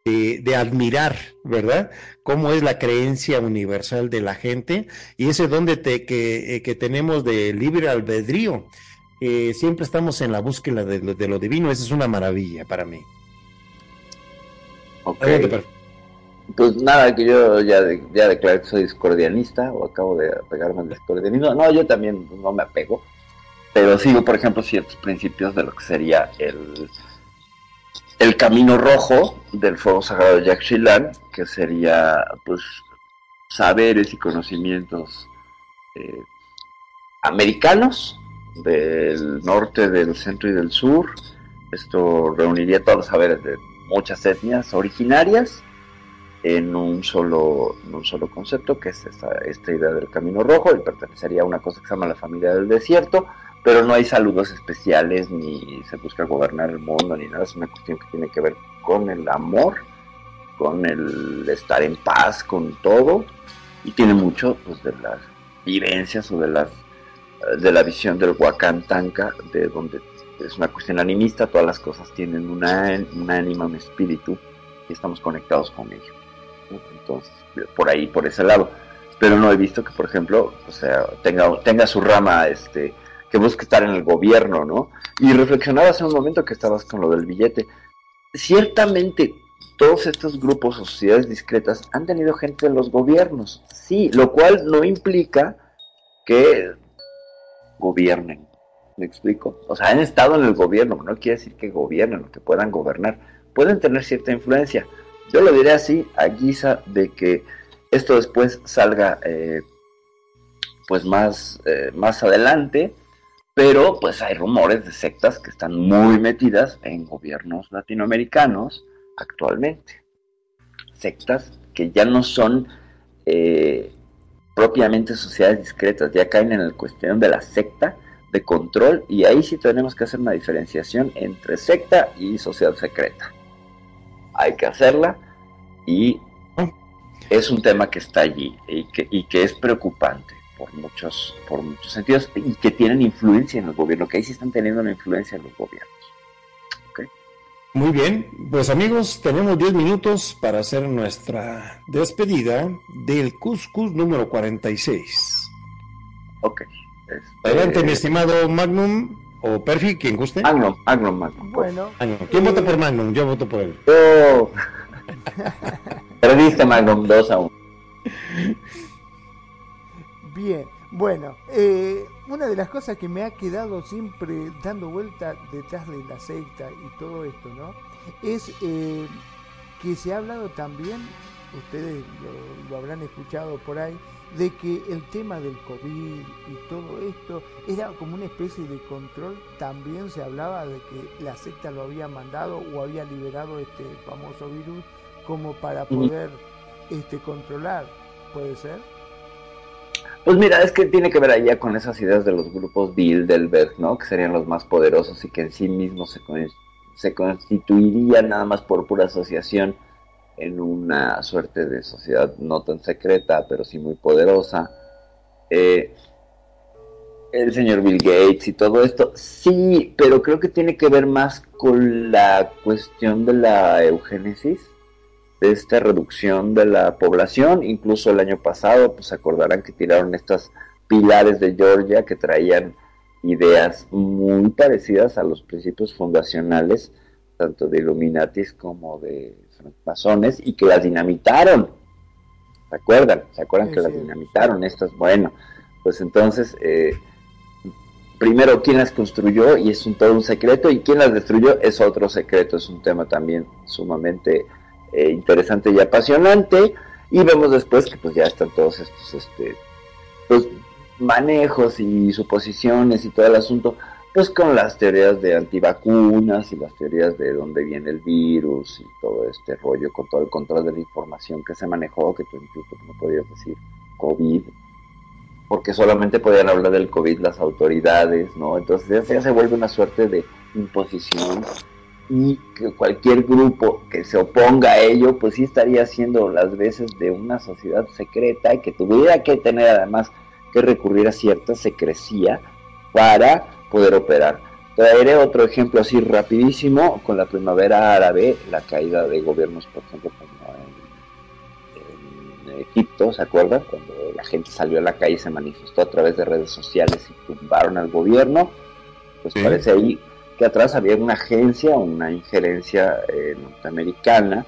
A: de, de admirar, ¿verdad? Cómo es la creencia universal de la gente y ese donde te, que, eh, que tenemos de libre albedrío. Eh, siempre estamos en la búsqueda de, lo- de lo divino, esa es una maravilla para mí.
B: ok.
A: Adelante.
B: Pues nada, que yo ya, de- ya declaré que soy discordianista o acabo de apegarme al discordianismo. No, yo también no me apego, pero sigo, por ejemplo, ciertos principios de lo que sería el, el camino rojo del fuego sagrado de Jacques Chilán, que sería, pues, saberes y conocimientos eh, americanos del norte, del centro y del sur. Esto reuniría todos los saberes de muchas etnias originarias en un solo, un solo concepto, que es esta, esta idea del camino rojo, y pertenecería a una cosa que se llama la familia del desierto, pero no hay saludos especiales, ni se busca gobernar el mundo, ni nada, es una cuestión que tiene que ver con el amor, con el estar en paz con todo, y tiene mucho pues, de las vivencias o de las de la visión del Huacán Tanca, de donde es una cuestión animista, todas las cosas tienen una, un ánima, un espíritu, y estamos conectados con ello. Entonces, por ahí, por ese lado. Pero no he visto que, por ejemplo, o sea, tenga, tenga su rama, este, que busque estar en el gobierno, ¿no? Y reflexionaba hace un momento que estabas con lo del billete. Ciertamente, todos estos grupos o sociedades discretas han tenido gente en los gobiernos, sí, lo cual no implica que gobiernen. ¿Me explico? O sea, han estado en el gobierno, no quiere decir que gobiernen o que puedan gobernar. Pueden tener cierta influencia. Yo lo diré así, a guisa de que esto después salga eh, pues más, eh, más adelante, pero pues hay rumores de sectas que están muy metidas en gobiernos latinoamericanos actualmente. Sectas que ya no son eh, propiamente sociedades discretas, ya caen en la cuestión de la secta, de control, y ahí sí tenemos que hacer una diferenciación entre secta y sociedad secreta. Hay que hacerla y es un tema que está allí y que, y que es preocupante por muchos, por muchos sentidos y que tienen influencia en el gobierno, que ahí sí están teniendo una influencia en los gobiernos.
A: Muy bien, pues amigos, tenemos 10 minutos para hacer nuestra despedida del Cuscus número 46.
B: Ok.
A: Este, Adelante, mi estimado Magnum o Perfi, quien guste.
B: Magnum, Magnum, Magnum.
C: Bueno.
A: ¿Quién vota por Magnum? Yo voto por él.
B: Yo. <laughs> Perdiste Magnum 2 a 1. <laughs>
C: Bien, bueno, eh, una de las cosas que me ha quedado siempre dando vuelta detrás de la secta y todo esto, ¿no? Es eh, que se ha hablado también, ustedes lo, habrán escuchado por ahí, de que el tema del COVID y todo esto era como una especie de control. También se hablaba de que la secta lo había mandado o había liberado este famoso virus como para poder este, controlar. ¿Puede ser?
B: Pues mira, es que tiene que ver allá con esas ideas de los grupos Bilderberg, ¿no? Que serían los más poderosos y que en sí mismos se, se constituirían nada más por pura asociación en una suerte de sociedad no tan secreta, pero sí muy poderosa. Eh, el señor Bill Gates y todo esto, sí, pero creo que tiene que ver más con la cuestión de la eugénesis de esta reducción de la población. Incluso el año pasado, pues acordarán que tiraron estas pilares de Georgia que traían ideas muy parecidas a los principios fundacionales, tanto de Illuminatis como de masones, y que las dinamitaron. ¿Se acuerdan? ¿Se acuerdan que las dinamitaron? Estas, bueno, pues entonces, eh, primero, ¿quién las construyó? Y es un, todo un secreto, y quién las destruyó es otro secreto, es un tema también sumamente eh, interesante y apasionante. Y vemos después que pues ya están todos estos este, pues, manejos y suposiciones y todo el asunto, pues con las teorías de antivacunas y las teorías de dónde viene el virus y todo este rollo, con todo el control de la información que se manejó, que tú incluso no podías decir COVID, porque solamente podían hablar del COVID las autoridades, ¿no? Entonces ya se vuelve una suerte de imposición y que cualquier grupo que se oponga a ello, pues sí estaría haciendo las veces de una sociedad secreta y que tuviera que tener además que recurrir a cierta secrecía para poder operar. Traeré otro ejemplo así rapidísimo con la primavera árabe, la caída de gobiernos, por ejemplo, como en, Egipto, ¿se acuerdan? Cuando la gente salió a la calle y se manifestó a través de redes sociales y tumbaron al gobierno, pues parece ahí que atrás había una agencia, una injerencia eh, norteamericana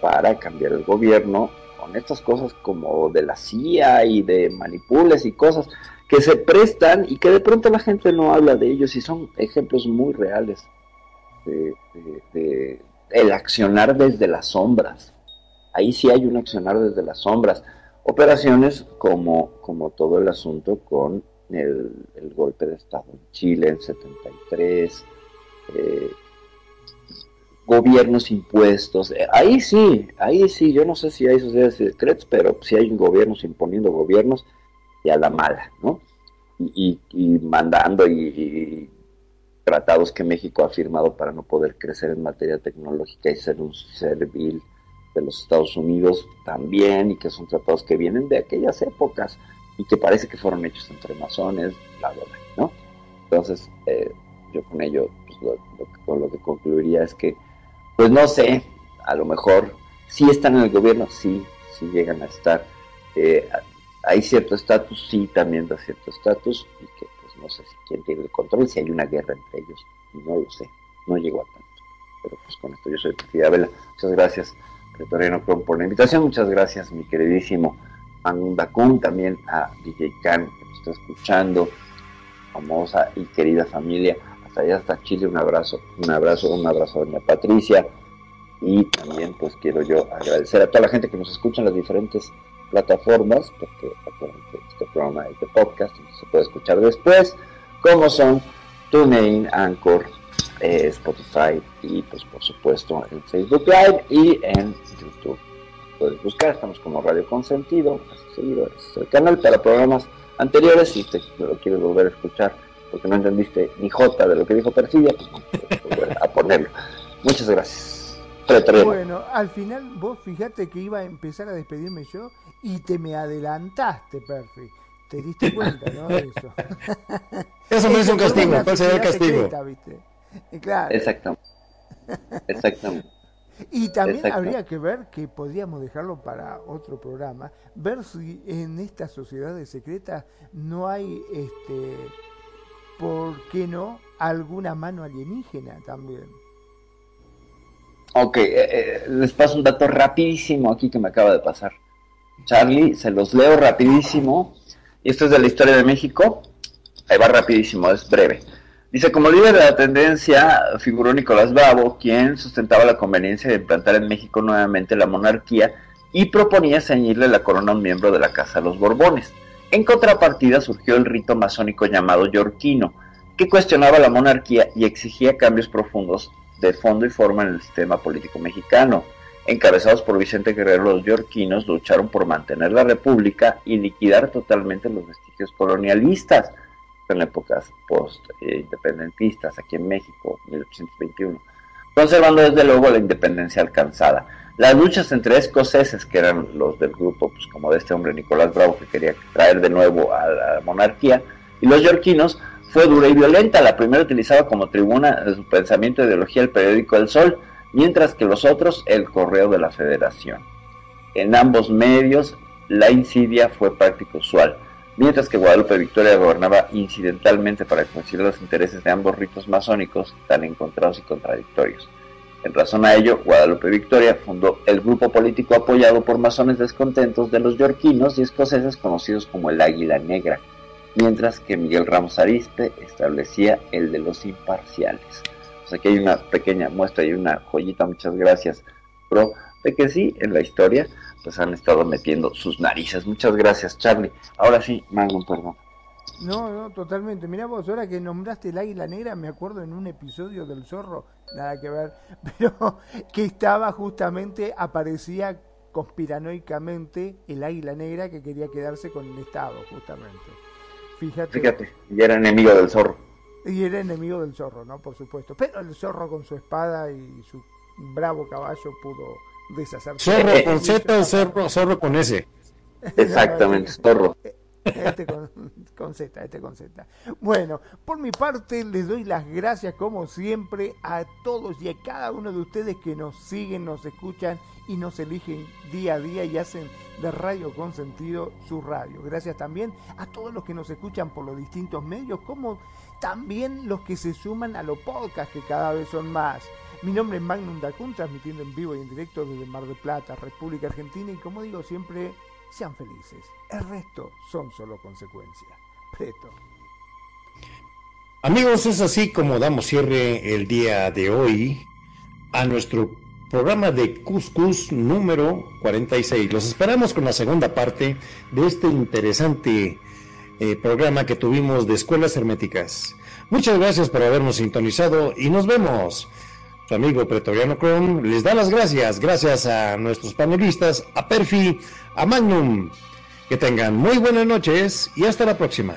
B: para cambiar el gobierno con estas cosas como de la CIA y de manipules y cosas que se prestan y que de pronto la gente no habla de ellos y son ejemplos muy reales de, el accionar desde las sombras. Ahí sí hay un accionar desde las sombras. Operaciones como, como todo el asunto con el, golpe de Estado en Chile en 73, eh, gobiernos impuestos, eh, ahí sí, ahí sí, yo no sé si hay sociedades secretas, pero si hay gobiernos imponiendo gobiernos y a la mala, ¿no? Y, mandando y, tratados que México ha firmado para no poder crecer en materia tecnológica y ser un servil de los Estados Unidos también, y que son tratados que vienen de aquellas épocas y que parece que fueron hechos entre masones, bla, bla, bla, ¿no? Entonces, eh, yo con ello, pues, lo, con lo que concluiría es que, pues no sé, a lo mejor sí están en el gobierno, sí, sí llegan a estar. Eh, hay cierto estatus, sí, también da cierto estatus, y que pues no sé si quién tiene el control, si hay una guerra entre ellos, no lo sé, no llegó a tanto. Pero pues con esto yo soy Sofía Vela. Muchas gracias, Pretoriano por la invitación, muchas gracias, mi queridísimo Mangunda Kun, también a DJ Khan, que nos está escuchando. famosa y querida familia. Hasta allá, hasta Chile, un abrazo, un abrazo, un abrazo a doña Patricia. Y también pues quiero yo agradecer a toda la gente que nos escucha en las diferentes plataformas, porque este programa es de podcast, se puede escuchar después, como son TuneIn, Anchor, eh, Spotify y pues por supuesto en Facebook Live y en YouTube. Puedes buscar, estamos como Radio Consentido, seguidores. El canal para programas anteriores, si te lo quieres volver a escuchar porque no entendiste ni jota de lo que dijo Perfidia, pues no puedes volver a ponerlo. Muchas gracias.
C: Bueno, al final vos fíjate que iba a empezar a despedirme yo y te me adelantaste, Perfi. Te diste cuenta, ¿no? Eso. <laughs>
A: Eso me hizo un castigo. ¿Cuál será el castigo?
C: Claro.
B: Exacto. Exactamente.
C: Y también habría que ver, que podríamos dejarlo para otro programa, ver si en estas sociedades secretas no hay, este, ¿por qué no?, alguna mano alienígena también.
B: Ok, eh, eh, les paso un dato rapidísimo aquí que me acaba de pasar. Charlie, se los leo rapidísimo. Y esto es de la historia de México. Ahí va rapidísimo, es breve. Dice, como líder de la tendencia figuró Nicolás Bravo, quien sustentaba la conveniencia de implantar en México nuevamente la monarquía y proponía ceñirle la corona a un miembro de la Casa de los Borbones. En contrapartida surgió el rito masónico llamado yorquino, que cuestionaba la monarquía y exigía cambios profundos de fondo y forma en el sistema político mexicano. Encabezados por Vicente Guerrero, los yorquinos lucharon por mantener la república y liquidar totalmente los vestigios colonialistas en épocas post-independentistas aquí en México, 1821, conservando desde luego la independencia alcanzada. Las luchas entre escoceses, que eran los del grupo, pues como de este hombre Nicolás Bravo, que quería traer de nuevo a la monarquía, y los yorquinos, fue dura y violenta. La primera utilizaba como tribuna de su pensamiento e ideología el periódico El Sol, mientras que los otros el Correo de la Federación. En ambos medios, la insidia fue práctica usual mientras que Guadalupe Victoria gobernaba incidentalmente para coincidir los intereses de ambos ritos masónicos tan encontrados y contradictorios. En razón a ello, Guadalupe Victoria fundó el grupo político apoyado por masones descontentos de los yorquinos y escoceses conocidos como el Águila Negra, mientras que Miguel Ramos Arispe establecía el de los imparciales. O sea que hay una pequeña muestra y una joyita, muchas gracias, pro, de que sí, en la historia pues han estado metiendo sus narices. Muchas gracias, Charlie. Ahora sí, Magnum, perdón.
C: No, no, totalmente. Mira vos, ahora que nombraste el águila negra, me acuerdo en un episodio del zorro, nada que ver, <laughs> pero que estaba justamente, aparecía conspiranoicamente el águila negra que quería quedarse con el Estado, justamente. Fíjate.
B: Fíjate, y era enemigo del zorro.
C: Y era enemigo del zorro, ¿no? Por supuesto. Pero el zorro con su espada y su bravo caballo pudo
A: Zorro con Z o zorro, zorro con S.
B: Exactamente, zorro.
C: Este con, Z, este con Z. Bueno, por mi parte les doy las gracias como siempre a todos y a cada uno de ustedes que nos siguen, nos escuchan y nos eligen día a día y hacen de Radio Consentido su radio. Gracias también a todos los que nos escuchan por los distintos medios, como también los que se suman a los podcasts que cada vez son más. Mi nombre es Magnum Dacun, transmitiendo en vivo y en directo desde Mar del Plata, República Argentina, y como digo siempre, sean felices. El resto son solo consecuencias. Preto.
A: Amigos, es así como damos cierre el día de hoy a nuestro programa de Cuscus número 46. Los esperamos con la segunda parte de este interesante eh, programa que tuvimos de escuelas herméticas. Muchas gracias por habernos sintonizado y nos vemos su amigo Pretoriano Chrome les da las gracias, gracias a nuestros panelistas, a Perfi, a Magnum. Que tengan muy buenas noches y hasta la próxima.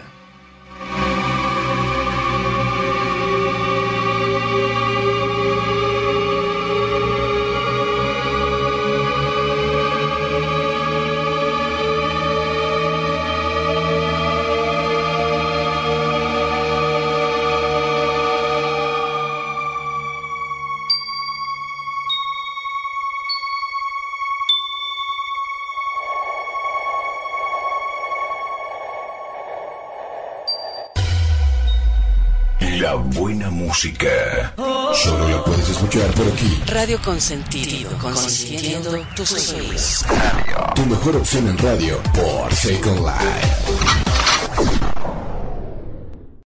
D: Música. Solo la puedes escuchar por aquí.
E: Radio Consentido, consintiendo tus sueños.
D: Tu mejor opción en radio por Second Life.